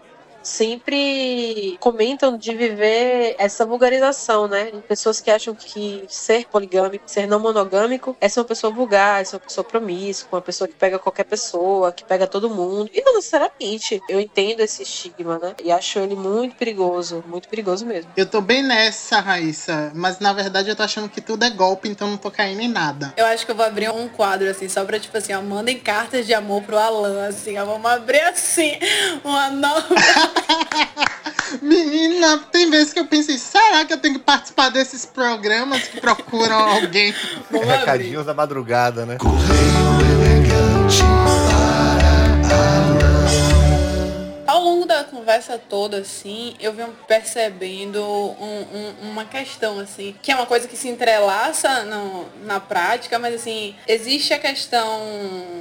Speaker 2: sempre comentam de viver essa vulgarização, né? Pessoas que acham que ser poligâmico, ser não monogâmico é ser uma pessoa vulgar, é ser uma pessoa promíscua, uma pessoa que pega qualquer pessoa, que pega todo mundo. E não necessariamente. Eu entendo esse estigma, né? E acho ele muito perigoso, muito perigoso mesmo.
Speaker 1: Eu tô bem nessa, Raíssa, mas na verdade eu tô achando que tudo é golpe, então não tô caindo em nada.
Speaker 3: Eu acho que eu vou abrir um quadro assim, só pra tipo assim, ó, mandem cartas de amor pro Alan, assim, ó, vamos abrir assim, uma nova. *laughs*
Speaker 1: Menina, tem vezes que eu pensei, será que eu tenho que participar desses programas que procuram alguém?
Speaker 4: Recadinhos da madrugada, né?
Speaker 5: Correio elegante
Speaker 3: Ao longo da conversa toda, assim, eu venho percebendo um- um- uma questão, assim, que é uma coisa que se entrelaça no- na prática, mas, assim, existe a questão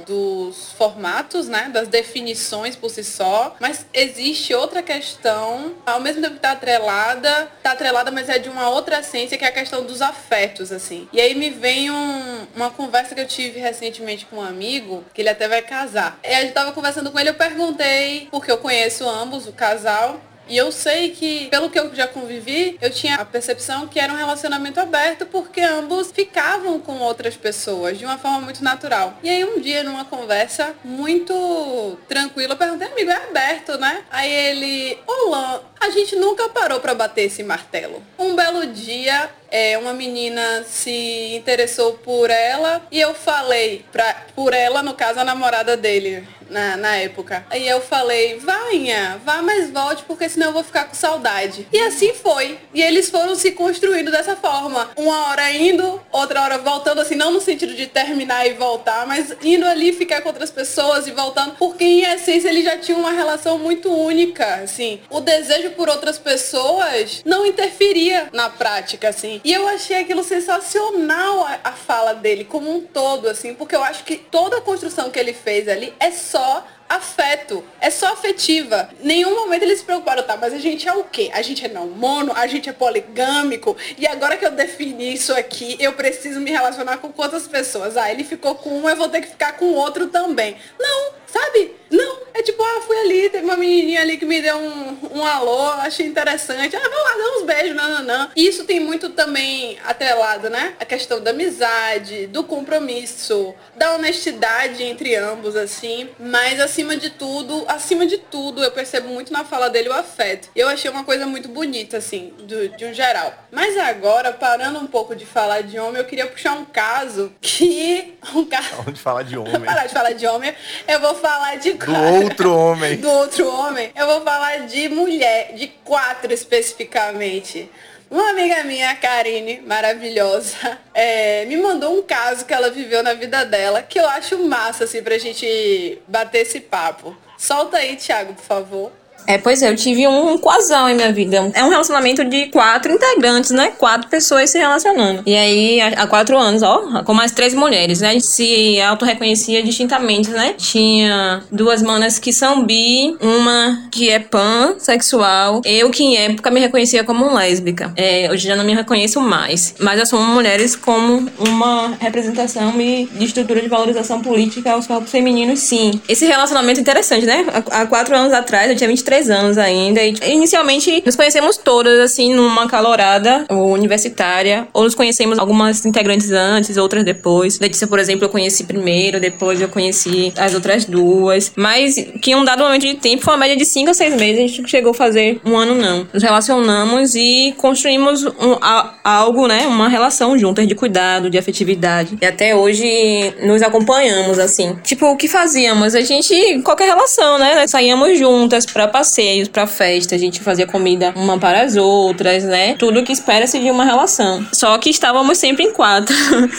Speaker 3: dos formatos, né, das definições por si só, mas existe outra questão, ao mesmo tempo que tá atrelada, tá atrelada, mas é de uma outra essência, que é a questão dos afetos, assim. E aí me vem um- uma conversa que eu tive recentemente com um amigo, que ele até vai casar. E a gente tava conversando com ele, eu perguntei, porque eu conheço ambos, o casal, e eu sei que, pelo que eu já convivi, eu tinha a percepção que era um relacionamento aberto porque ambos ficavam com outras pessoas de uma forma muito natural. E aí um dia, numa conversa muito tranquila, eu perguntei, amigo, é aberto, né? Aí ele, olá, a gente nunca parou pra bater esse martelo. Um belo dia, é, uma menina se interessou por ela e eu falei pra, por ela, no caso, a namorada dele. Na, na época. Aí eu falei, Vainha, vá, mas volte, porque senão eu vou ficar com saudade. E assim foi. E eles foram se construindo dessa forma. Uma hora indo, outra hora voltando, assim, não no sentido de terminar e voltar, mas indo ali ficar com outras pessoas e voltando, porque em essência ele já tinha uma relação muito única, assim. O desejo por outras pessoas não interferia na prática, assim. E eu achei aquilo sensacional a, a fala dele como um todo, assim, porque eu acho que toda a construção que ele fez ali é só afeto, é só afetiva. Nenhum momento eles se preocuparam, tá, mas a gente é o quê? A gente é não mono, a gente é poligâmico, e agora que eu defini isso aqui, eu preciso me relacionar com quantas pessoas? Ah, ele ficou com um, eu vou ter que ficar com outro também. Não, sabe? Não, é tipo, ah, fui ali, teve uma menininha ali que me deu um, um alô, achei interessante. Ah, vamos lá, dá uns beijos, não, não, não. E isso tem muito também atrelado, né? A questão da amizade, do compromisso, da honestidade entre ambos, assim. Mas acima de tudo, acima de tudo, eu percebo muito na fala dele o afeto. Eu achei uma coisa muito bonita, assim, do, de um geral. Mas agora, parando um pouco de falar de homem, eu queria puxar um caso que. Um caso.
Speaker 4: Onde fala de *laughs* homem.
Speaker 3: Parar de falar de homem, eu vou falar de
Speaker 4: Do outro homem. *laughs*
Speaker 3: do outro homem, eu vou falar de mulher, de quatro especificamente. Uma amiga minha, a Karine, maravilhosa, *laughs* é, me mandou um caso que ela viveu na vida dela, que eu acho massa, assim, pra gente bater esse papo. Solta aí, Thiago, por favor.
Speaker 6: É, pois é, eu tive um quasal em minha vida. É um relacionamento de quatro integrantes, né? Quatro pessoas se relacionando. E aí, há quatro anos, ó, com mais três mulheres, né? A gente se auto-reconhecia distintamente, né? Tinha duas manas que são bi, uma que é pansexual. Eu, que em época me reconhecia como lésbica. É, hoje já não me reconheço mais. Mas nós somos mulheres como uma representação e de estrutura de valorização política aos corpos femininos, sim. Esse relacionamento é interessante, né? Há quatro anos atrás, eu tinha 23 anos ainda. E inicialmente nos conhecemos todas, assim, numa calorada universitária. Ou nos conhecemos algumas integrantes antes, outras depois. Letícia, por exemplo, eu conheci primeiro, depois eu conheci as outras duas. Mas que em um dado momento de tempo, foi uma média de 5 a 6 meses, a gente chegou a fazer um ano, não. Nos relacionamos e construímos um- a- algo, né? Uma relação juntas de cuidado, de afetividade. E até hoje nos acompanhamos, assim. Tipo, o que fazíamos? A gente, qualquer relação, né? Saíamos juntas pra passeios, pra festa, a gente fazia comida uma para as outras, né? Tudo que espera-se de uma relação. Só que estávamos sempre em quatro.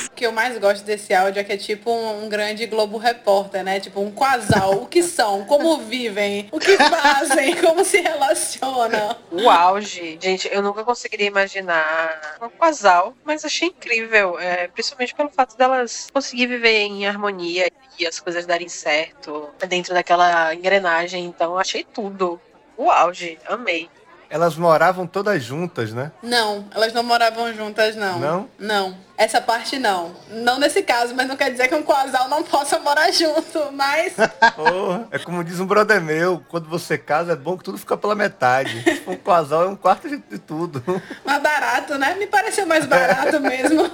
Speaker 3: O que eu mais gosto desse áudio é que é tipo um, um grande Globo Repórter, né? Tipo um casal. O que são? Como vivem? O que fazem? *laughs* Como se relacionam?
Speaker 2: O auge. Gente, eu nunca conseguiria imaginar um casal, mas achei incrível. é, principalmente pelo fato delas conseguir viver em harmonia e as coisas darem certo dentro daquela engrenagem. Então, achei tudo. O auge. Amei.
Speaker 4: Elas moravam todas juntas, né?
Speaker 3: Não, elas não moravam juntas, não.
Speaker 4: Não?
Speaker 3: Não. Essa parte não. Não nesse caso, mas não quer dizer que um casal não possa morar junto. Mas *laughs*
Speaker 4: Porra, é como diz um brother meu, quando você casa é bom que tudo fica pela metade. *laughs* Um casal é um quarto de, de tudo.
Speaker 3: mais barato, né? Me pareceu mais barato *laughs* mesmo.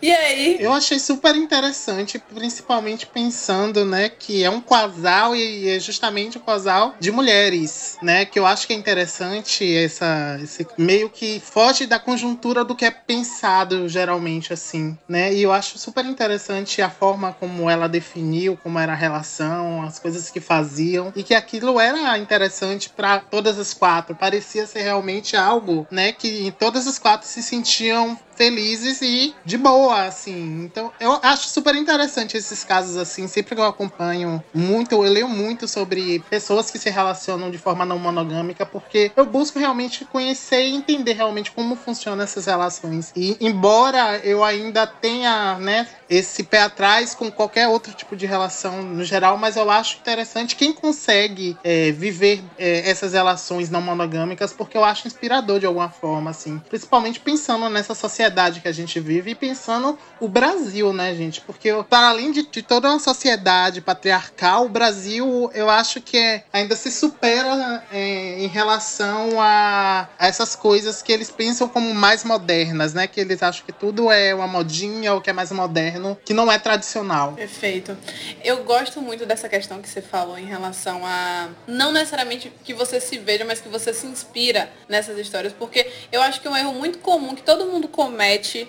Speaker 3: E aí?
Speaker 1: Eu achei super interessante, principalmente pensando, né, que é um casal e é justamente um casal de mulheres, né, que eu acho que é interessante essa, esse meio que foge da conjuntura do que é pensado geralmente assim, né, e eu acho super interessante a forma como ela definiu como era a relação, as coisas que faziam e que aquilo era interessante para todas as quatro, parecia ser realmente algo, né, que todas as quatro se sentiam felizes e de boa, assim. Então, eu acho super interessante esses casos, assim. Sempre que eu acompanho muito, eu leio muito sobre pessoas que se relacionam de forma não monogâmica, porque eu busco realmente conhecer e entender realmente como funcionam essas relações. E, embora eu ainda tenha, né, esse pé atrás com qualquer outro tipo de relação no geral, mas eu acho interessante quem consegue é, viver é, essas relações não monogâmicas, porque eu acho inspirador de alguma forma, assim. Principalmente pensando nessa sociedade que a gente vive e pensando o Brasil, né, gente? Porque para além de, de toda uma sociedade patriarcal, o Brasil, eu acho que é- ainda se supera é, em relação a, a essas coisas que eles pensam como mais modernas, né? Que eles acham que tudo é uma modinha ou que é mais moderno, que não é tradicional.
Speaker 3: Perfeito. Eu gosto muito dessa questão que você falou em relação a não necessariamente que você se veja, mas que você se inspira nessas histórias, porque eu acho que é um erro muito comum que todo mundo comete,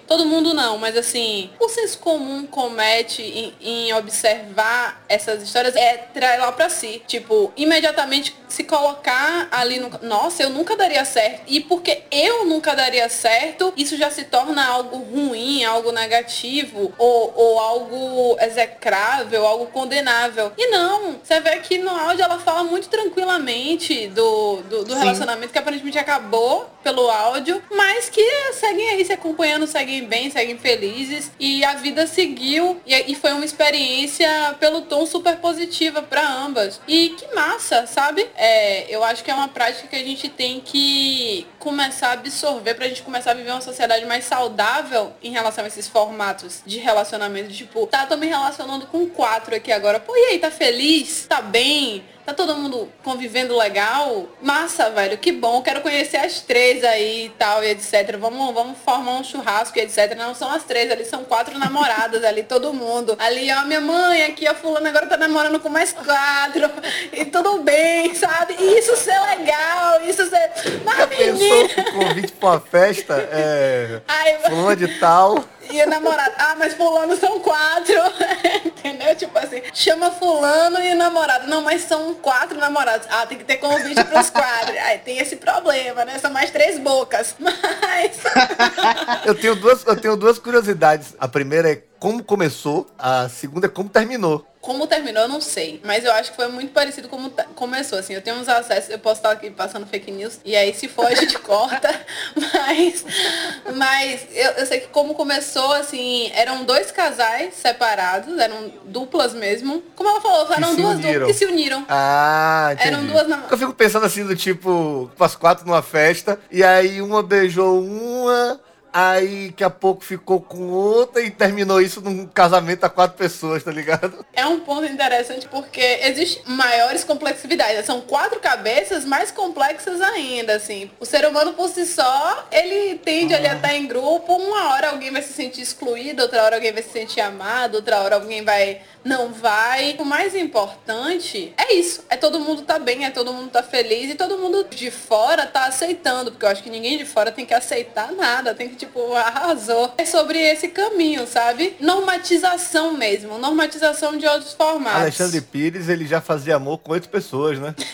Speaker 3: todo mundo não, mas assim, o senso comum comete em, em observar essas histórias é lá pra si, tipo, imediatamente se colocar ali no, nossa, eu nunca daria certo. E porque eu nunca daria certo, isso já se torna algo ruim, algo negativo ou, ou algo execrável, algo condenável. E não, você vê que no áudio ela fala muito tranquilamente do, do, do relacionamento que aparentemente acabou pelo áudio, mas que seguem aí se acompanhando, seguem bem, seguem felizes e a vida seguiu e, e foi uma experiência pelo tom super positiva para ambas. E que massa, sabe? É, eu acho que é uma prática que a gente tem que começar a absorver pra gente começar a viver uma sociedade mais saudável em relação a esses formatos de relacionamento. Tipo, tá, tô me relacionando com quatro aqui agora. Pô, e aí, tá feliz? Tá bem? Tá todo mundo convivendo legal? Massa, velho, que bom. Quero conhecer as três aí e tal, e etc. Vamos, vamos formar um churrasco e etc. Não são as três, ali são quatro namoradas ali, todo mundo. Ali, ó, minha mãe aqui, a fulana agora tá namorando com mais quatro. E tudo bem, sabe? E isso ser legal, isso ser. Mas,
Speaker 4: Já pensou
Speaker 3: menina.
Speaker 4: que o convite pra uma festa é
Speaker 3: Ai,
Speaker 4: fulano de tal?
Speaker 3: E o namorado, ah, mas fulano são quatro. *laughs* Entendeu? Tipo assim, chama fulano e namorado. Não, mas são quatro namorados. Ah, tem que ter convite pros quatro. *laughs* Aí tem esse problema, né? São mais três bocas. *laughs* Mas.
Speaker 4: Eu tenho duas, eu tenho duas curiosidades. A primeira é como começou, a segunda é como terminou.
Speaker 3: Como terminou, eu não sei. Mas eu acho que foi muito parecido como começou. Assim, eu tenho uns acessos, eu posso estar aqui passando fake news. E aí, se for, a gente *laughs* corta. Mas, mas eu, eu sei que como começou, assim, eram dois casais separados, eram duplas mesmo. Como ela falou, eram duas
Speaker 4: uniram.
Speaker 3: duplas que se uniram.
Speaker 4: Ah, entendi.
Speaker 3: Eram duas nam-
Speaker 4: Eu fico pensando assim, do tipo, as quatro numa festa, e aí uma beijou uma, aí daqui a pouco ficou com outra e terminou isso num casamento a quatro pessoas, tá ligado?
Speaker 3: É um ponto interessante porque existe maiores complexidades. São quatro cabeças mais complexas ainda, assim. O ser humano por si só, ele tende ali a estar em grupo. Uma hora alguém vai se sentir excluído, outra hora alguém vai se sentir amado, outra hora alguém vai não vai. O mais importante é isso. É todo mundo tá bem, é todo mundo tá feliz e todo mundo de fora tá aceitando, porque eu acho que ninguém de fora tem que aceitar nada, tem que tipo arrasou. É sobre esse caminho, sabe? Normatização mesmo, normatização de outros formatos.
Speaker 4: Alexandre Pires, ele já fazia amor com oito pessoas, né? *laughs*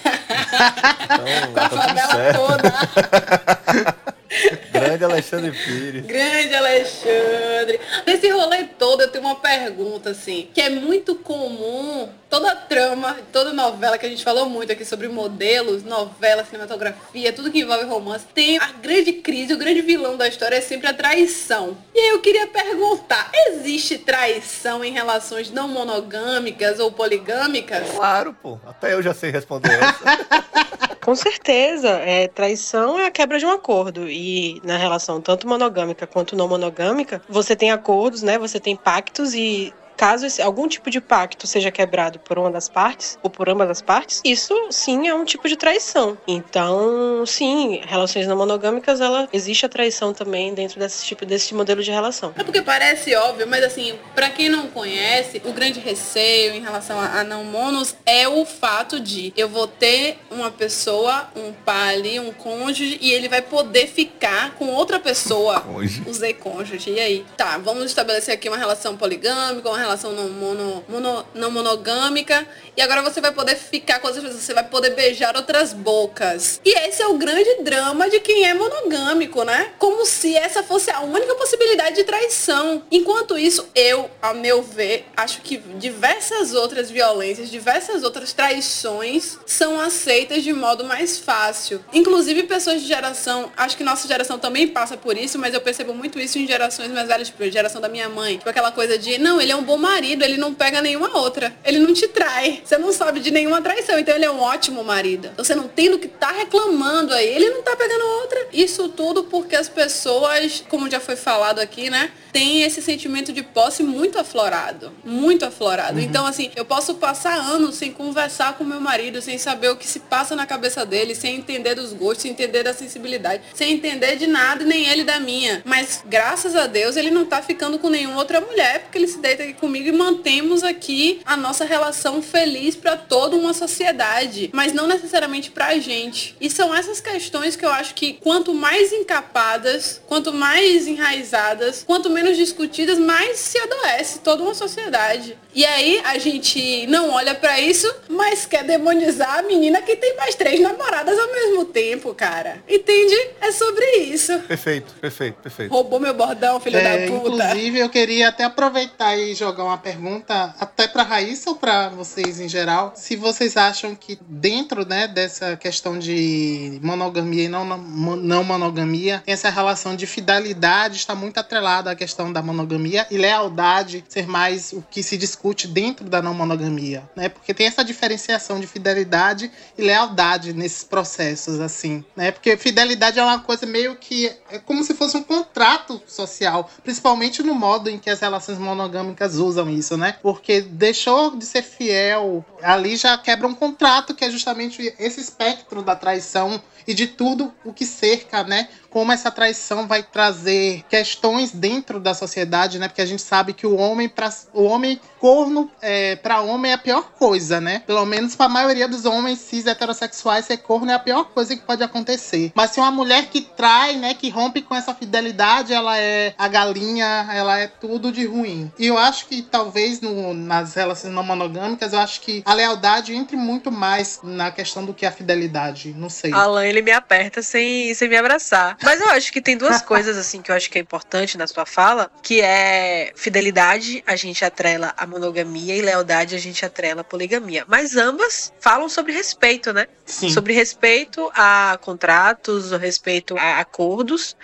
Speaker 4: Então,
Speaker 3: Com a
Speaker 4: tá
Speaker 3: favela toda. *laughs*
Speaker 4: Grande Alexandre Pires.
Speaker 3: Grande Alexandre. Nesse rolê todo eu tenho uma pergunta, assim, que é muito comum, toda trama, toda novela que a gente falou muito aqui sobre modelos, novela, cinematografia, tudo que envolve romance, tem a grande crise, o grande vilão da história é sempre a traição. E aí eu queria perguntar, existe traição em relações não monogâmicas ou poligâmicas?
Speaker 4: Claro, pô. Até eu já sei responder essa. *laughs*
Speaker 2: Com certeza, é, traição é a quebra de um acordo. E na relação tanto monogâmica quanto não monogâmica, você tem acordos, né? Você tem pactos e caso esse- algum tipo de pacto seja quebrado por uma das partes ou por ambas as partes, isso sim é um tipo de traição. Então, sim, relações não monogâmicas, ela existe a traição também dentro desse tipo desse modelo de relação.
Speaker 3: É porque parece óbvio, mas assim, pra quem não conhece, o grande receio em relação a, a não monos é o fato de eu vou ter uma pessoa, um pai ali, um cônjuge, e ele vai poder ficar com outra pessoa.
Speaker 4: Cônjuge.
Speaker 3: Usei cônjuge. E aí? Tá, vamos estabelecer aqui uma relação poligâmica, uma relação não, mono, mono- não monogâmica. E agora você vai poder ficar com outras pessoas, você vai poder beijar outras bocas. E esse é o grande drama de quem é monogâmico, né? Como se essa fosse a única possibilidade de traição. Enquanto isso, eu, a meu ver, acho que diversas outras violências, diversas outras traições são aceitas de modo mais fácil. Inclusive pessoas de geração, acho que nossa geração também passa por isso, mas eu percebo muito isso em gerações mais velhas, tipo geração da minha mãe. Tipo aquela coisa de, não, ele é um bom marido, ele não pega nenhuma outra. Ele não te trai. Você não sabe de nenhuma traição, então ele é um ótimo marido. Então você não tem do que tá reclamando aí. Ele não tá pegando outra. Isso tudo porque as pessoas, como já foi falado aqui, né? Tem esse sentimento de posse muito aflorado. Muito aflorado. Então, assim, eu posso passar anos sem conversar com meu marido, sem saber o que se passa na cabeça dele, sem entender dos gostos, sem entender da sensibilidade, sem entender de nada, nem ele da minha. Mas, graças a Deus, ele não tá ficando com nenhuma outra mulher, porque ele se deita aqui comigo e mantemos aqui a nossa relação feliz para toda uma sociedade, mas não necessariamente pra gente. E são essas questões que eu acho que quanto mais encapadas, quanto mais enraizadas, quanto menos discutidas, mais se adoece toda uma sociedade. E aí a gente não olha pra isso, mas quer demonizar a menina que tem mais três namoradas ao mesmo tempo, cara. Entende? É sobre isso.
Speaker 4: Perfeito, perfeito, perfeito.
Speaker 3: Roubou meu bordão, filho
Speaker 1: É,
Speaker 3: da puta.
Speaker 1: inclusive, eu queria até aproveitar e jogar uma pergunta até para Raíssa ou para vocês em geral, se vocês acham que dentro né, dessa questão de monogamia e não, não monogamia, essa relação de fidelidade está muito atrelada à questão da monogamia e lealdade ser mais o que se discute dentro da não monogamia, né? Porque tem essa diferenciação de fidelidade e lealdade nesses processos, assim, né? Porque fidelidade é uma coisa meio que é como se fosse um contrato social, principalmente no modo em que as relações monogâmicas usam isso, né? Porque deixou de ser fiel, ali já quebra um contrato que é justamente esse espectro da traição e de tudo o que cerca, né? Como essa traição vai trazer questões dentro da sociedade, né? Porque a gente sabe que o homem para o homem corno é, para homem é a pior coisa, né? Pelo menos para a maioria dos homens cis heterossexuais ser corno é a pior coisa que pode acontecer. Mas se uma mulher que trai, né, que rompe com essa fidelidade, ela é a galinha, ela é tudo de ruim. E eu acho que talvez no, nas relações não monogâmicas, eu acho que a lealdade entre muito mais na questão do que a fidelidade. Não sei.
Speaker 2: Alan, ele me aperta sem, sem me abraçar. Mas eu acho que tem duas *laughs* coisas, assim, que eu acho que é importante na sua fala, que é fidelidade, a gente atrela a monogamia, e lealdade, a gente atrela a poligamia. Mas ambas falam sobre respeito, né?
Speaker 1: Sim.
Speaker 2: Sobre respeito a contratos, o respeito a acordos.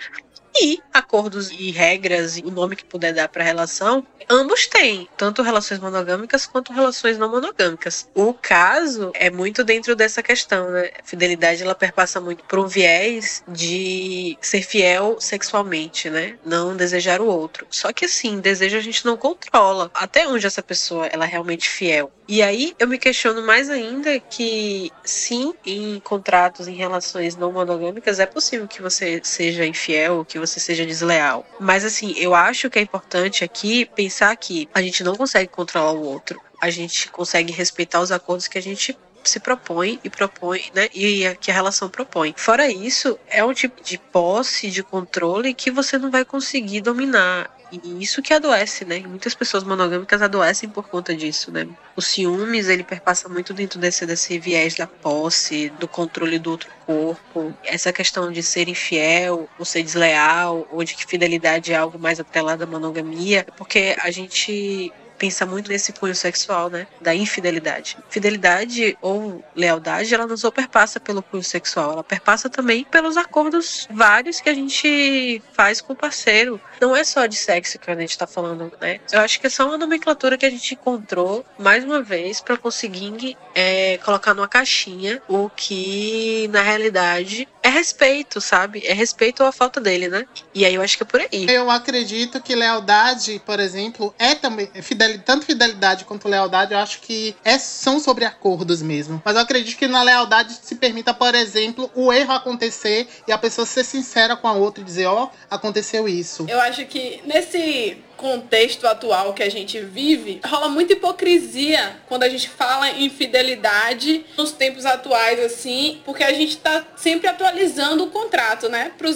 Speaker 2: E acordos e regras, e o nome que puder dar para relação, ambos têm, tanto relações monogâmicas quanto relações não monogâmicas. O caso é muito dentro dessa questão, né? A fidelidade ela perpassa muito por um viés de ser fiel sexualmente, né? Não desejar o outro. Só que assim, desejo a gente não controla. Até onde essa pessoa ela é realmente fiel. E aí eu me questiono mais ainda que sim, em contratos, em relações não monogâmicas, é possível que você seja infiel, que você seja desleal. Mas assim, eu acho que é importante aqui pensar que a gente não consegue controlar o outro. A gente consegue respeitar os acordos que a gente se propõe e propõe, né? E a- que a relação propõe. Fora isso, é um tipo de posse, de controle que você não vai conseguir dominar E isso que adoece, né? Muitas pessoas monogâmicas adoecem por conta disso, né? O ciúmes, ele perpassa muito dentro desse, desse viés da posse, do controle do outro corpo. Essa questão de ser infiel, ou ser desleal, ou de que fidelidade é algo mais atrelado à monogamia, porque a gente pensa muito nesse cunho sexual, né? Da infidelidade. Fidelidade ou lealdade, ela não só perpassa pelo cunho sexual, ela perpassa também pelos acordos vários que a gente faz com o parceiro. Não é só de sexo que a gente tá falando, né? Eu acho que é só uma nomenclatura que a gente encontrou, mais uma vez, para conseguir é, colocar numa caixinha o que, na realidade, é respeito, sabe? É respeito à falta dele, né? E aí eu acho que é por aí.
Speaker 1: Eu acredito que lealdade, por exemplo, é também fidelidade, tanto fidelidade quanto lealdade, eu acho que é, são sobre acordos mesmo. Mas eu acredito que na lealdade se permita, por exemplo, o erro acontecer e a pessoa ser sincera com a outra e dizer, ó, oh, aconteceu isso.
Speaker 3: Eu acho que nesse contexto atual que a gente vive, rola muita hipocrisia quando a gente fala em fidelidade nos tempos atuais, assim, porque a gente está sempre atualizando o contrato, né, para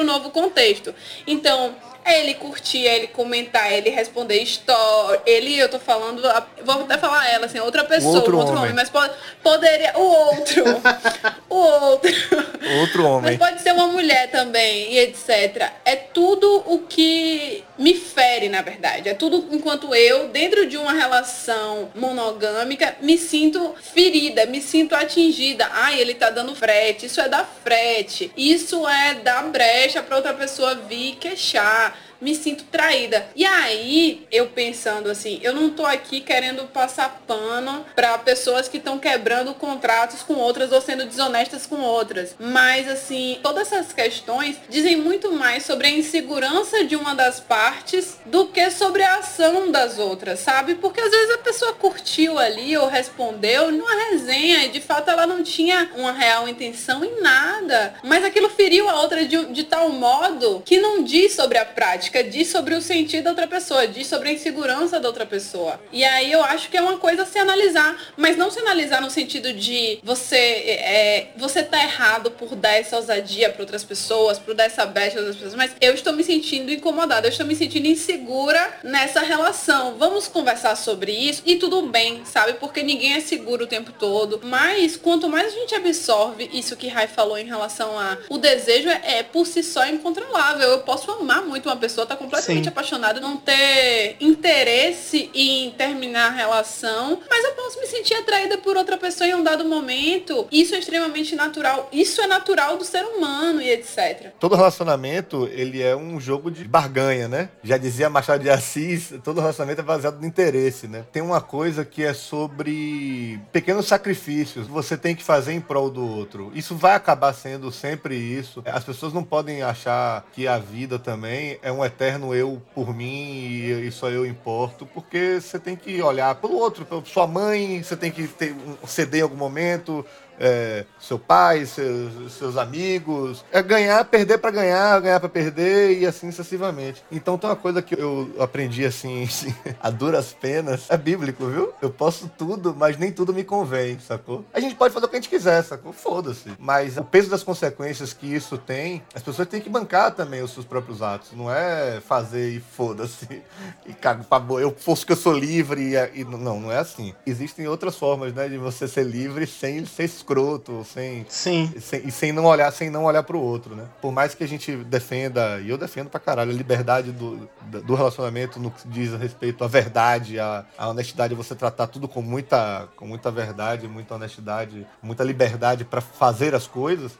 Speaker 3: o no, novo contexto. Então, é ele curtir, é ele comentar, é ele responder story. Ele, eu tô falando, vou até falar ela, assim, outra pessoa,
Speaker 4: Outro
Speaker 3: outro,
Speaker 4: homem.
Speaker 3: homem, mas pode, poderia. O outro. *laughs* o outro.
Speaker 4: Outro homem.
Speaker 3: Mas pode ser uma mulher também, e etc. É tudo o que me fere, na verdade. É tudo enquanto eu, dentro de uma relação monogâmica, me sinto ferida, me sinto atingida. Ai, ele tá dando frete, isso é dar frete, isso é dar brecha para outra pessoa vir queixar me sinto traída. E aí, eu pensando assim, eu não tô aqui querendo passar pano para pessoas que estão quebrando contratos com outras ou sendo desonestas com outras. Mas assim, todas essas questões dizem muito mais sobre a insegurança de uma das partes do que sobre a ação das outras, sabe? Porque às vezes a pessoa curtiu ali ou respondeu numa resenha e de fato ela não tinha uma real intenção em nada. Mas aquilo feriu a outra de, de tal modo que não diz sobre a prática diz sobre o sentido da outra pessoa, diz sobre a insegurança da outra pessoa. E aí eu acho que é uma coisa a se analisar, mas não se analisar no sentido de você é, você tá errado por dar essa ousadia para outras pessoas, por dar essa brecha para outras pessoas, mas eu estou me sentindo incomodada, eu estou me sentindo insegura nessa relação. Vamos conversar sobre isso e tudo bem, sabe? Porque ninguém é seguro o tempo todo. Mas quanto mais a gente absorve isso que Rai falou em relação a o desejo é, é por si só incontrolável. Eu posso amar muito uma pessoa, tá completamente
Speaker 1: Sim.
Speaker 3: apaixonado, não ter interesse em terminar a relação, mas eu posso me sentir atraída por outra pessoa em um dado momento. Isso é extremamente natural. Isso é natural do ser humano e etc.
Speaker 4: Todo relacionamento, ele é um jogo de barganha, né? Já dizia Machado de Assis, todo relacionamento é baseado no interesse, né? Tem uma coisa que é sobre pequenos sacrifícios que você tem que fazer em prol do outro. Isso vai acabar sendo sempre isso. As pessoas não podem achar que a vida também é um eterno eu por mim e, só eu importo, porque você tem que olhar pelo outro, pela sua mãe, você tem que ter, ceder em algum momento, é, seu pai, seus, seus amigos. É ganhar, perder pra ganhar, ganhar pra perder e assim sucessivamente. Então tem uma coisa que eu aprendi assim, *laughs* assim, a duras penas. É bíblico, viu? Eu posso tudo, mas nem tudo me convém, sacou? A gente pode fazer o que a gente quiser, sacou? Foda-se. Mas o peso das consequências que isso tem, as pessoas têm que bancar também os seus próprios atos. Não é fazer e foda-se. *laughs* E cago pra boa. Eu fosse que eu sou livre e, e não, não é assim. Existem outras formas, né, de você ser livre sem ser escroto, sem
Speaker 1: Sim.
Speaker 4: sem- e sem não olhar, sem não olhar pro outro, né? Por mais que a gente defenda, e eu defendo pra caralho, a liberdade do, do relacionamento no que diz a respeito à verdade, à, à honestidade, você tratar tudo com muita, com muita verdade, muita honestidade, muita liberdade pra fazer as coisas.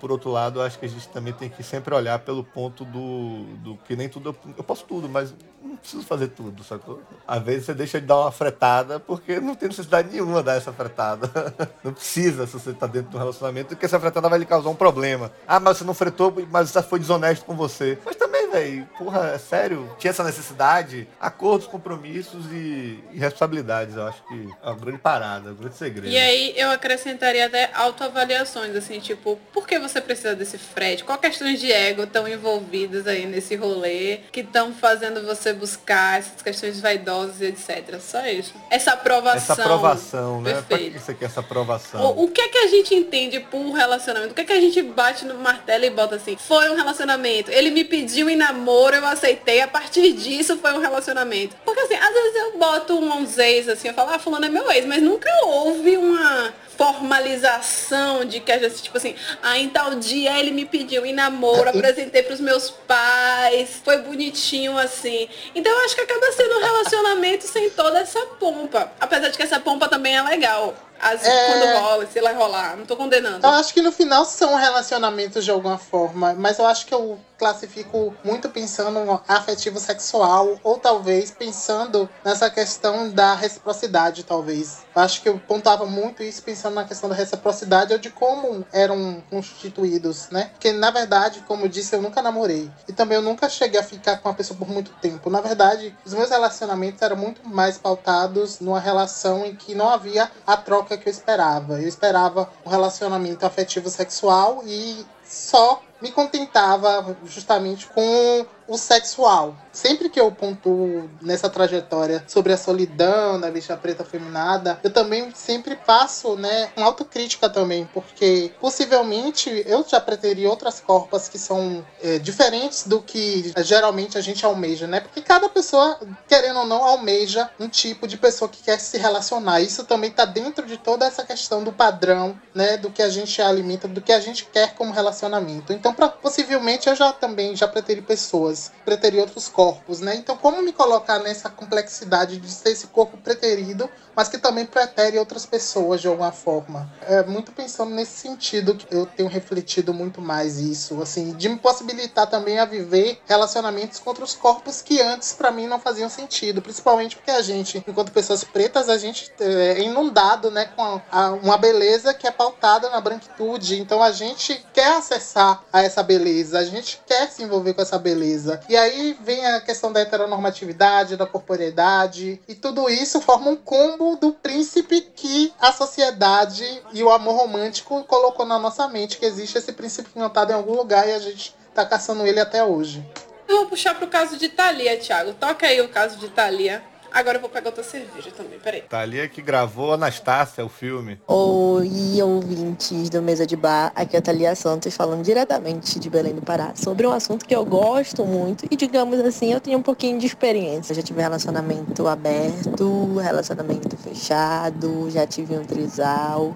Speaker 4: Por outro lado, acho que a gente também tem que sempre olhar pelo ponto do, do que nem tudo eu, eu posso tudo, mas não preciso fazer tudo, sacou? Às vezes você deixa de dar uma fretada porque não tem necessidade nenhuma dar essa fretada. *laughs* Não precisa se você tá dentro de um relacionamento, porque essa fretada vai lhe causar um problema. Ah, mas você não fretou, mas você foi desonesto com você. Mas também, velho, porra, é sério? Tinha essa necessidade? Acordos, compromissos e, e responsabilidades, eu acho que é uma grande parada, um grande segredo.
Speaker 3: E aí eu acrescentaria até autoavaliações, assim, tipo, por que você precisa desse frete? Qual questões de ego estão envolvidas aí nesse rolê que estão fazendo você buscar, essas questões vaidosas e etc. Só isso. Essa aprovação.
Speaker 4: Essa aprovação, né? Pra que
Speaker 3: Perfeito.
Speaker 4: você quer essa aprovação?
Speaker 3: O, o que é que a gente entende por relacionamento? O que é que a gente bate no martelo e bota assim? Foi um relacionamento. Ele me pediu em namoro, eu aceitei. A partir disso foi um relacionamento. Porque assim, às vezes eu boto uns ex assim, eu falo, ah, fulano é meu ex, mas nunca houve uma formalização de que a gente, tipo assim, ah, em tal dia ele me pediu em namoro, apresentei pros meus pais, foi bonitinho assim. Então eu acho que acaba sendo um relacionamento sem toda essa pompa. Apesar de que essa pompa também é legal. As,
Speaker 1: É.
Speaker 3: Quando rola, se ela rolar, não tô condenando.
Speaker 1: Eu acho que no final são relacionamentos de alguma forma, mas eu acho que eu classifico muito pensando no afetivo sexual, ou talvez pensando nessa questão da reciprocidade, talvez. Acho que eu pontuava muito isso pensando na questão da reciprocidade ou de como eram constituídos, né? Porque, na verdade, como eu disse, eu nunca namorei. E também eu nunca cheguei a ficar com uma pessoa por muito tempo. Na verdade, os meus relacionamentos eram muito mais pautados numa relação em que não havia a troca que eu esperava. Eu esperava um relacionamento afetivo sexual e só me contentava justamente com o sexual. Sempre que eu pontuo nessa trajetória sobre a solidão da bicha preta feminada, eu também sempre faço, né, uma autocrítica também, porque possivelmente eu já preteria outras corpas que são é, diferentes do que geralmente a gente almeja, né? Porque cada pessoa, querendo ou não, almeja um tipo de pessoa que quer se relacionar. Isso também tá dentro de toda essa questão do padrão, né, do que a gente alimenta, do que a gente quer como relacionamento. Então, pra, possivelmente eu já também já preteri pessoas, preteri outros corpos, né? Então, como me colocar nessa complexidade de ser esse corpo preterido, mas que também pretere outras pessoas de alguma forma? É muito pensando nesse sentido que eu tenho refletido muito mais isso, assim, de me possibilitar também a viver relacionamentos com outros corpos que antes pra mim não faziam sentido, principalmente porque a gente, enquanto pessoas pretas, a gente é inundado, né, com a- a- uma beleza que é pautada na branquitude. Então a gente quer acessar a essa beleza, a gente quer se envolver com essa beleza. E aí vem a questão da heteronormatividade, da corporeidade, e tudo isso forma um combo do príncipe que a sociedade e o amor romântico colocou na nossa mente, que existe esse príncipe encantado em algum lugar e a gente tá caçando ele até hoje.
Speaker 3: Eu vou puxar pro caso de Thalia, Thiago. Toca aí o caso de Thalia. Agora eu vou pegar outra cerveja também, peraí.
Speaker 4: Thalia que gravou Anastácia, o filme.
Speaker 7: Oi, ouvintes do Mesa de Bar, aqui é a Thalia Santos falando diretamente de Belém do Pará sobre um assunto que eu gosto muito e, digamos assim, eu tenho um pouquinho de experiência. Já tive relacionamento aberto, relacionamento fechado, já tive um trisal.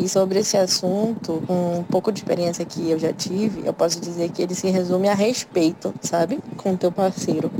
Speaker 7: E sobre esse assunto, um pouco de experiência que eu já tive, eu posso dizer que ele se resume a respeito, sabe? Com o teu parceiro.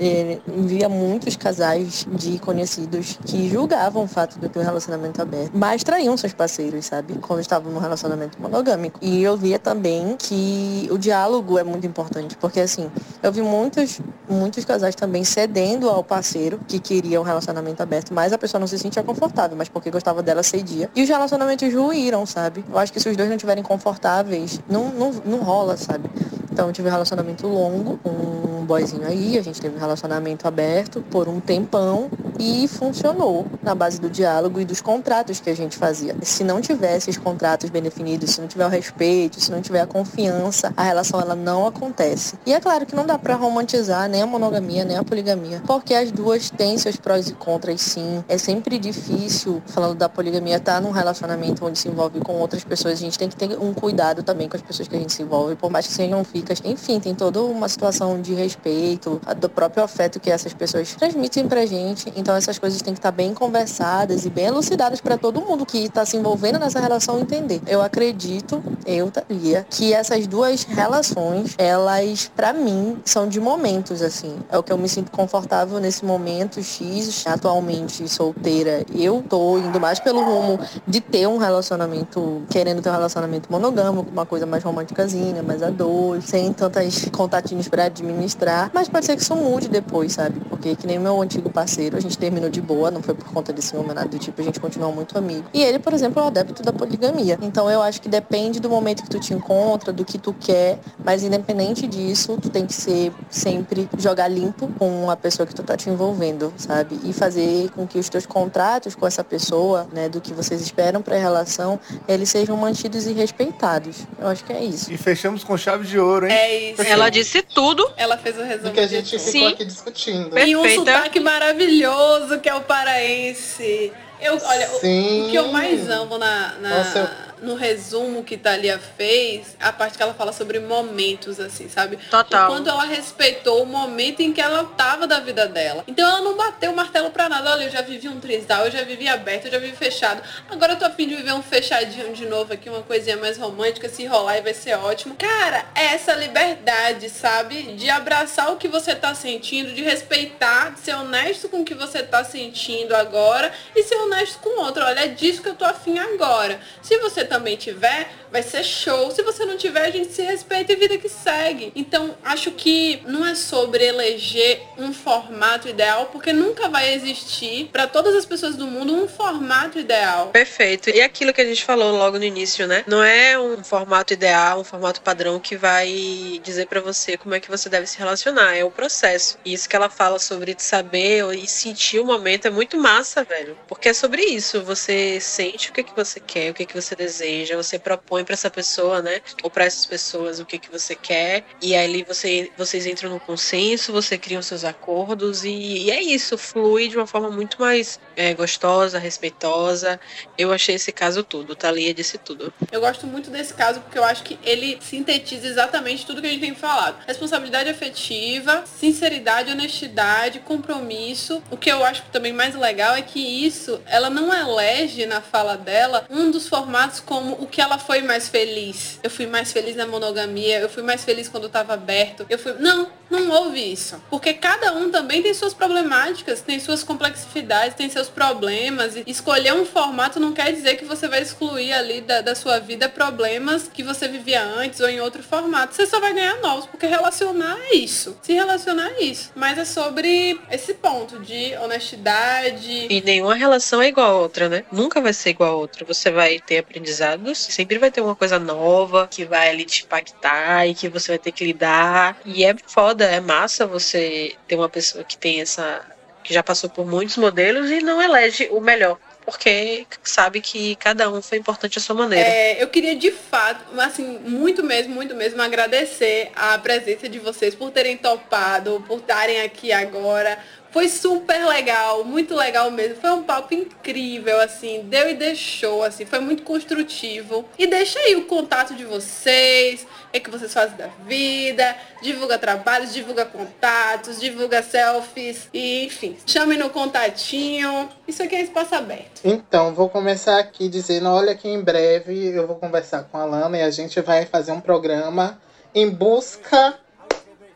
Speaker 7: Eh, via muitos casais de conhecidos que julgavam o fato de ter um relacionamento aberto, mas traíam seus parceiros, sabe? Quando estavam num relacionamento monogâmico. E eu via também que o diálogo é muito importante, porque assim, eu vi muitos, muitos casais também cedendo ao parceiro que queria um relacionamento aberto, mas a pessoa não se sentia confortável, mas porque gostava dela cedia. E os relacionamentos ruíram, sabe? Eu acho que se os dois não estiverem confortáveis, não, não, não rola, sabe? Então eu tive um relacionamento longo com um boyzinho aí, a gente teve um relacionamento aberto por um tempão e funcionou na base do diálogo e dos contratos que a gente fazia. Se não tivesse os contratos bem definidos, se não tiver o respeito, se não tiver a confiança, a relação ela não acontece. E é claro que não dá pra romantizar nem a monogamia, nem a poligamia, porque as duas têm seus prós e contras sim. É sempre difícil, falando da poligamia, estar num relacionamento onde se envolve com outras pessoas, a gente tem que ter um cuidado também com as pessoas que a gente se envolve, por mais que sejam ficas. Enfim, tem toda uma situação de respeito, do próprio afeto que essas pessoas transmitem pra gente. Então essas coisas têm que estar bem conversadas e bem elucidadas para todo mundo que está se envolvendo nessa relação entender. Eu acredito, eu, Thalia, que essas duas relações, elas, pra mim, são de momentos, assim. É o que eu me sinto confortável nesse momento X. Atualmente solteira, eu tô indo mais pelo rumo de ter um relacionamento, querendo ter um relacionamento monogâmico, uma coisa mais românticazinha, mais a dois, sem tantas contatinhos pra administrar. Mas pode ser que isso mude depois, sabe? Porque que nem meu antigo parceiro, a gente terminou de boa, não foi por conta de ciúme, nada do tipo, a gente continuou muito amigo. E ele, por exemplo, é um adepto da poligamia. Então eu acho que depende do momento que tu te encontra, do que tu quer, mas independente disso, tu tem que ser sempre jogar limpo com a pessoa que tu tá te envolvendo, sabe? E fazer com que os teus contratos com essa pessoa, né, do que vocês esperam pra relação, eles sejam mantidos e respeitados. Eu acho que é isso.
Speaker 4: E fechamos com chave de ouro, hein?
Speaker 3: É isso.
Speaker 2: Ela disse tudo.
Speaker 3: Ela fez o resumo
Speaker 1: do que a
Speaker 3: de
Speaker 1: gente
Speaker 3: tudo.
Speaker 1: ficou
Speaker 2: Sim.
Speaker 1: Aqui discutindo.
Speaker 3: E um sotaque maravilhoso que é o paraense. Eu, olha, o-
Speaker 1: Sim.
Speaker 3: o que eu mais amo na, na-
Speaker 1: Nossa, eu-
Speaker 3: no resumo que Thalia fez, a parte que ela fala sobre momentos, assim, sabe?
Speaker 2: Total.
Speaker 3: O quanto ela respeitou o momento em que ela tava da vida dela. Então ela não bateu o martelo pra nada. Olha, eu já vivi um trisal, eu já vivi aberto, eu já vivi fechado. Agora eu tô afim de viver um fechadinho de novo aqui, uma coisinha mais romântica, se rolar e vai ser ótimo. Cara, é essa liberdade, sabe? De abraçar o que você tá sentindo, de respeitar, de ser honesto com o que você tá sentindo agora e ser honesto com o outro. Olha, é disso que eu tô afim agora. Se você também tiver, vai ser show. Se você não tiver, a gente se respeita e vida que segue. Então, acho que não é sobre eleger um formato ideal, porque nunca vai existir para todas as pessoas do mundo um formato ideal.
Speaker 2: Perfeito. E aquilo que a gente falou logo no início, né? Não é um formato ideal, um formato padrão que vai dizer pra você como é que você deve se relacionar. É o processo. E isso que ela fala sobre saber e sentir o momento é muito massa, velho. Porque é sobre isso. Você sente o que, que você quer, o que, que você deseja, você propõe pra essa pessoa, né? Ou pra essas pessoas o que, que você quer. E aí você, vocês entram no consenso, você cria os seus acordos e, e é isso, flui de uma forma muito mais é, gostosa, respeitosa. Eu achei esse caso tudo. Thalia disse tudo.
Speaker 3: Eu gosto muito desse caso porque eu acho que ele sintetiza exatamente tudo que a gente tem falado. Responsabilidade afetiva, sinceridade, honestidade, compromisso. O que eu acho também mais legal é que isso, ela não elege na fala dela um dos formatos como o que ela foi mais feliz. Eu fui mais feliz na monogamia, eu fui mais feliz quando eu tava aberto. Eu fui, não, não houve isso. Porque cada um também tem suas problemáticas, tem suas complexidades, tem seus problemas. E escolher um formato não quer dizer que você vai excluir ali da, da sua vida problemas que você vivia antes ou em outro formato. Você só vai ganhar novos, porque relacionar é isso. Se relacionar é isso. Mas é sobre esse ponto de honestidade.
Speaker 2: E nenhuma relação é igual a outra, né? Nunca vai ser igual a outra. Você vai ter aprendizados, sempre vai ter uma coisa nova que vai ali te impactar e que você vai ter que lidar. E é foda, é massa você ter uma pessoa que tem essa. que já passou por muitos modelos e não elege o melhor. Porque sabe que cada um foi importante à sua maneira.
Speaker 3: É, eu queria de fato, assim, muito mesmo, muito mesmo agradecer a presença de vocês por terem topado, por estarem aqui agora. Foi super legal, muito legal mesmo. Foi um papo incrível, assim, deu e deixou, assim, foi muito construtivo. E deixa aí o contato de vocês, o que, é que vocês fazem da vida, divulga trabalhos, divulga contatos, divulga selfies, e enfim, chame no contatinho. Isso aqui é espaço aberto.
Speaker 1: Então, vou começar aqui dizendo, olha que em breve eu vou conversar com a Lana e a gente vai fazer um programa em busca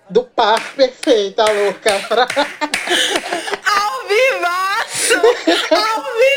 Speaker 1: do par perfeito, a louca. *laughs*
Speaker 3: Ao vivaço! Ao vivaço!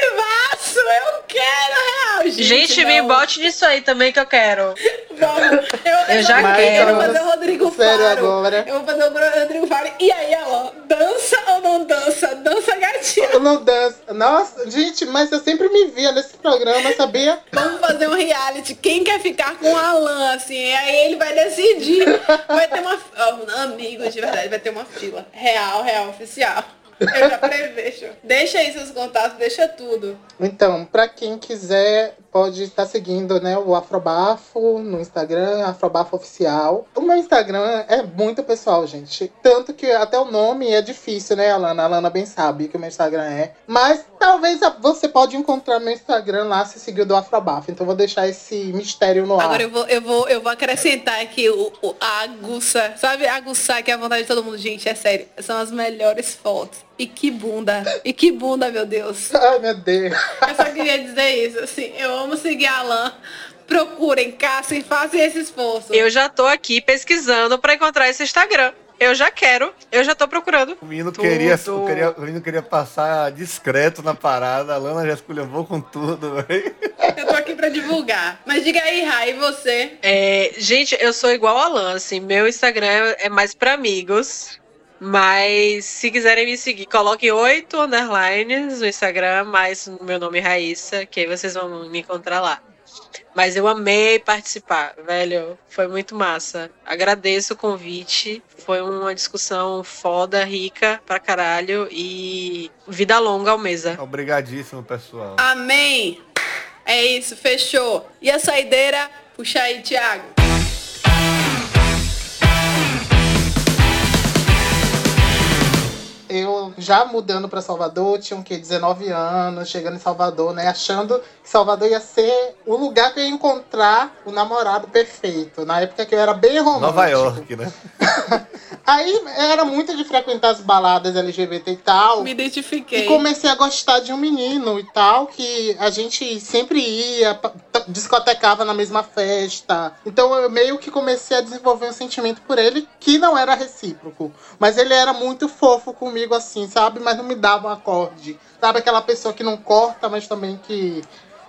Speaker 3: Gente!
Speaker 2: Gente, me bote nisso aí também que eu quero. *laughs*
Speaker 3: Vamos. Eu,
Speaker 2: Eu já quero.
Speaker 3: Eu vou fazer o Rodrigo
Speaker 1: Sério
Speaker 3: Faro.
Speaker 1: agora.
Speaker 3: Eu vou fazer o Rodrigo Faro. E aí, ela, dança ou não dança? Dança gatinho.
Speaker 1: Eu não danço. Nossa, gente, mas eu sempre me via nesse programa, sabia?
Speaker 3: Vamos fazer um reality. Quem quer ficar com o Alan, assim? E aí ele vai decidir. Vai ter uma... Oh, amigos, de verdade, vai ter uma fila. Real, real, oficial. Eu já *laughs* prevejo. Deixa aí seus contatos, deixa tudo.
Speaker 1: Então, pra quem quiser, pode estar seguindo, né, o Afrobafo no Instagram, Afrobafo Oficial. O meu Instagram é muito pessoal, gente. Tanto que até o nome é difícil, né, Alana? A Alana bem sabe que o meu Instagram é. Mas talvez você pode encontrar meu Instagram lá se seguir do Afrobafo. Então vou deixar esse mistério no ar.
Speaker 3: Agora eu vou, eu vou, eu vou acrescentar aqui o, o- a aguça. Sabe aguçar que é a vontade de todo mundo? Gente, é sério. São as melhores fotos. E que bunda. E que bunda, meu Deus. *laughs*
Speaker 1: Ai, meu Deus.
Speaker 3: Eu só queria dizer isso. Assim, eu amo seguir a Alan. Procurem, caçem, façam esse esforço.
Speaker 2: Eu já tô aqui pesquisando pra encontrar esse Instagram. Eu já quero, eu já tô procurando.
Speaker 4: O menino,
Speaker 2: Tudo.
Speaker 4: queria, o queria- o menino queria passar discreto na parada, a Lana já esculhambou com tudo, velho.
Speaker 3: Eu tô aqui pra divulgar. Mas diga aí, Rai, e você?
Speaker 2: É, gente, eu sou igual a Lan, assim, meu Instagram é mais pra amigos. Mas se quiserem me seguir, coloquem oito underlines no Instagram, mais o meu nome é Raíssa, que aí vocês vão me encontrar lá. Mas eu amei participar, velho. Foi muito massa. Agradeço o convite. Foi uma discussão foda, rica pra caralho. E vida longa ao mesa.
Speaker 4: Obrigadíssimo, pessoal.
Speaker 3: Amém. É isso, fechou. E a saideira? Puxa aí, Thiago.
Speaker 1: Eu já mudando pra Salvador, tinha o quê? 19 anos, chegando em Salvador, né? Achando que Salvador ia ser o lugar que eu ia encontrar o namorado perfeito. Na época que eu era bem romântico.
Speaker 4: Nova York, né? *laughs* *laughs*
Speaker 1: Aí era muito de frequentar as baladas LGBT e tal.
Speaker 3: Me
Speaker 1: E
Speaker 3: identifiquei.
Speaker 1: comecei a gostar de um menino e tal, que a gente sempre ia, discotecava na mesma festa. Então eu meio que comecei a desenvolver um sentimento por ele que não era recíproco. Mas ele era muito fofo comigo assim, sabe? Mas não me dava um acorde. Sabe aquela pessoa que não corta, mas também que.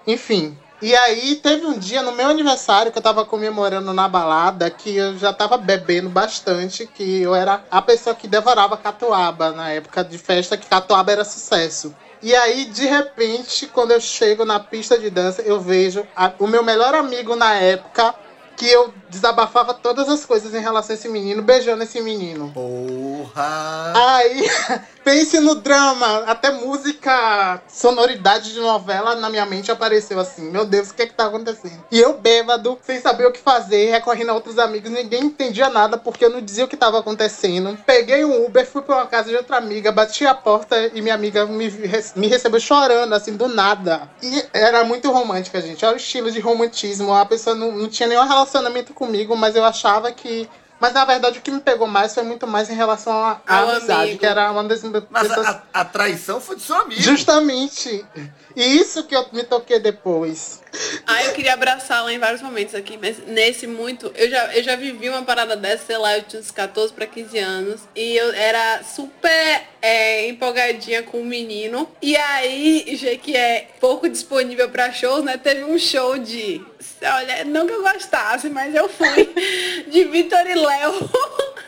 Speaker 1: Enfim. E aí teve um dia no meu aniversário que eu tava comemorando na balada que eu já tava bebendo bastante, que eu era a pessoa que devorava catuaba na época de festa, que catuaba era sucesso. E aí, de repente, quando eu chego na pista de dança, eu vejo a- o meu melhor amigo na época, que eu desabafava todas as coisas em relação a esse menino, beijando esse menino.
Speaker 4: Porra!
Speaker 1: Aí, *laughs* pense no drama, até música, sonoridade de novela na minha mente apareceu assim. Meu Deus, o que é que tá acontecendo? E eu bêbado, sem saber o que fazer, recorrendo a outros amigos, ninguém entendia nada porque eu não dizia o que tava acontecendo. Peguei um Uber, fui pra uma casa de outra amiga, bati a porta e minha amiga me, me recebeu chorando, assim, do nada. E era muito romântica, gente. Olha o estilo de romantismo. A pessoa não, não tinha nenhum relacionamento comigo, mas eu achava que. Mas na verdade o que me pegou mais foi muito mais em relação à amizade,
Speaker 3: amigo.
Speaker 1: que era uma das
Speaker 4: Mas
Speaker 1: pessoas.
Speaker 4: a, a traição foi do seu amigo.
Speaker 1: Justamente. E isso que eu me toquei depois.
Speaker 3: Ah, eu queria abraçá-la em vários momentos aqui, mas nesse muito, eu já, eu já vivi uma parada dessa, sei lá, eu tinha uns 14 para 15 anos, e eu era super é, empolgadinha com o menino, e aí, já que é pouco disponível para shows, né, teve um show de, olha, não que eu gostasse, mas eu fui, *laughs* de Vitor e Léo,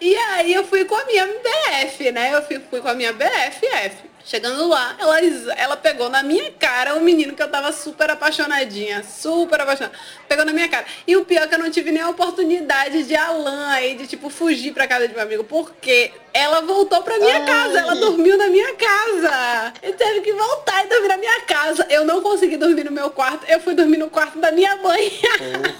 Speaker 3: e aí eu fui com a minha BF, né, eu fui, fui com a minha BFF. Chegando lá, ela, ela pegou na minha cara o menino que eu tava super apaixonadinha, super apaixonada. Pegou na minha cara. E o pior é que eu não tive nem a oportunidade de Alan aí, de tipo, fugir pra casa de meu amigo, porque ela voltou pra minha
Speaker 1: Ai.
Speaker 3: casa, ela dormiu na minha casa. Eu teve que voltar e dormir na minha consegui dormir no meu quarto, eu fui dormir no quarto da minha mãe.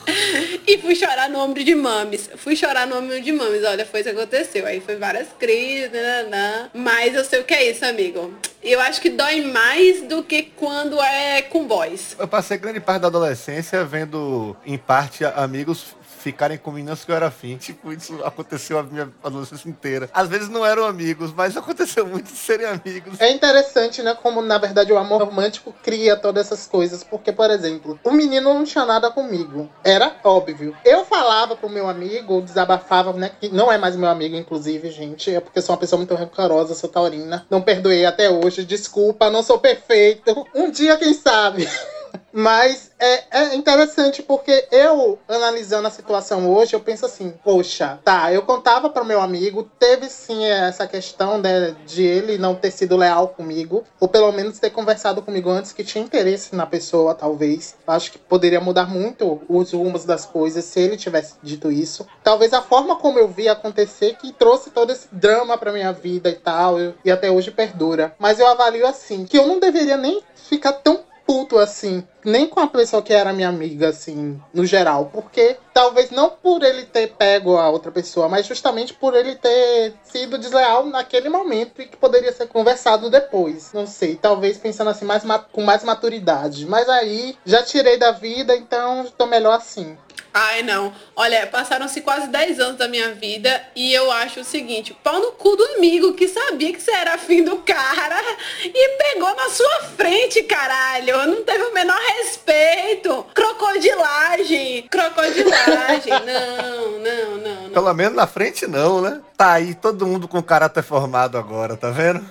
Speaker 3: *laughs* e fui chorar no ombro de mames. Fui chorar no ombro de mames, olha, foi isso que aconteceu. Aí foi várias crises, nananã. mas eu sei o que é isso, amigo. Eu acho que dói mais do que quando é com boys.
Speaker 4: Eu passei grande parte da adolescência vendo, em parte, amigos ficarem com meninas que eu era afim. Tipo, isso aconteceu a minha adolescência inteira. Às vezes não eram amigos, mas aconteceu muito de serem amigos.
Speaker 1: É interessante, né? Como na verdade o amor romântico cria todas essas coisas. Porque, por exemplo, o menino não tinha nada comigo. Era óbvio. Eu falava pro meu amigo, desabafava, né? Que não é mais meu amigo, inclusive, gente. É porque sou uma pessoa muito rancorosa, sou taurina. Não perdoei até hoje. Desculpa, não sou perfeito. Um dia, quem sabe? *laughs* Mas é, é interessante porque eu, analisando a situação hoje, eu penso assim, poxa, tá, eu contava para meu amigo, teve sim essa questão né, de ele não ter sido leal comigo, ou pelo menos ter conversado comigo antes que tinha interesse na pessoa, talvez. Acho que poderia mudar muito os rumos das coisas se ele tivesse dito isso. Talvez a forma como eu vi acontecer que trouxe todo esse drama pra minha vida e tal, e até hoje perdura. Mas eu avalio assim, que eu não deveria nem ficar tão puto assim, nem com a pessoa que era minha amiga, assim, no geral. Porque talvez não por ele ter pego a outra pessoa, mas justamente por ele ter sido desleal naquele momento e que poderia ser conversado depois. Não sei, talvez pensando assim, mais ma- com mais maturidade. Mas aí já tirei da vida, então tô melhor assim.
Speaker 3: Ai, não. Olha, passaram-se quase 10 anos da minha vida e eu acho o seguinte, pau no cu do amigo que sabia que você era afim do cara e pegou na sua frente, caralho. Não teve o menor respeito. Crocodilagem. Crocodilagem. *laughs* Não, não, não, não.
Speaker 4: Pelo menos na frente não, né? Tá aí todo mundo com caráter formado agora, tá vendo?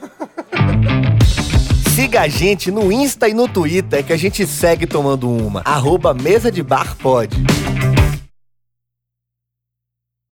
Speaker 4: Siga a gente no Insta e no Twitter que a gente segue tomando uma. Arroba Mesa de Bar Pod.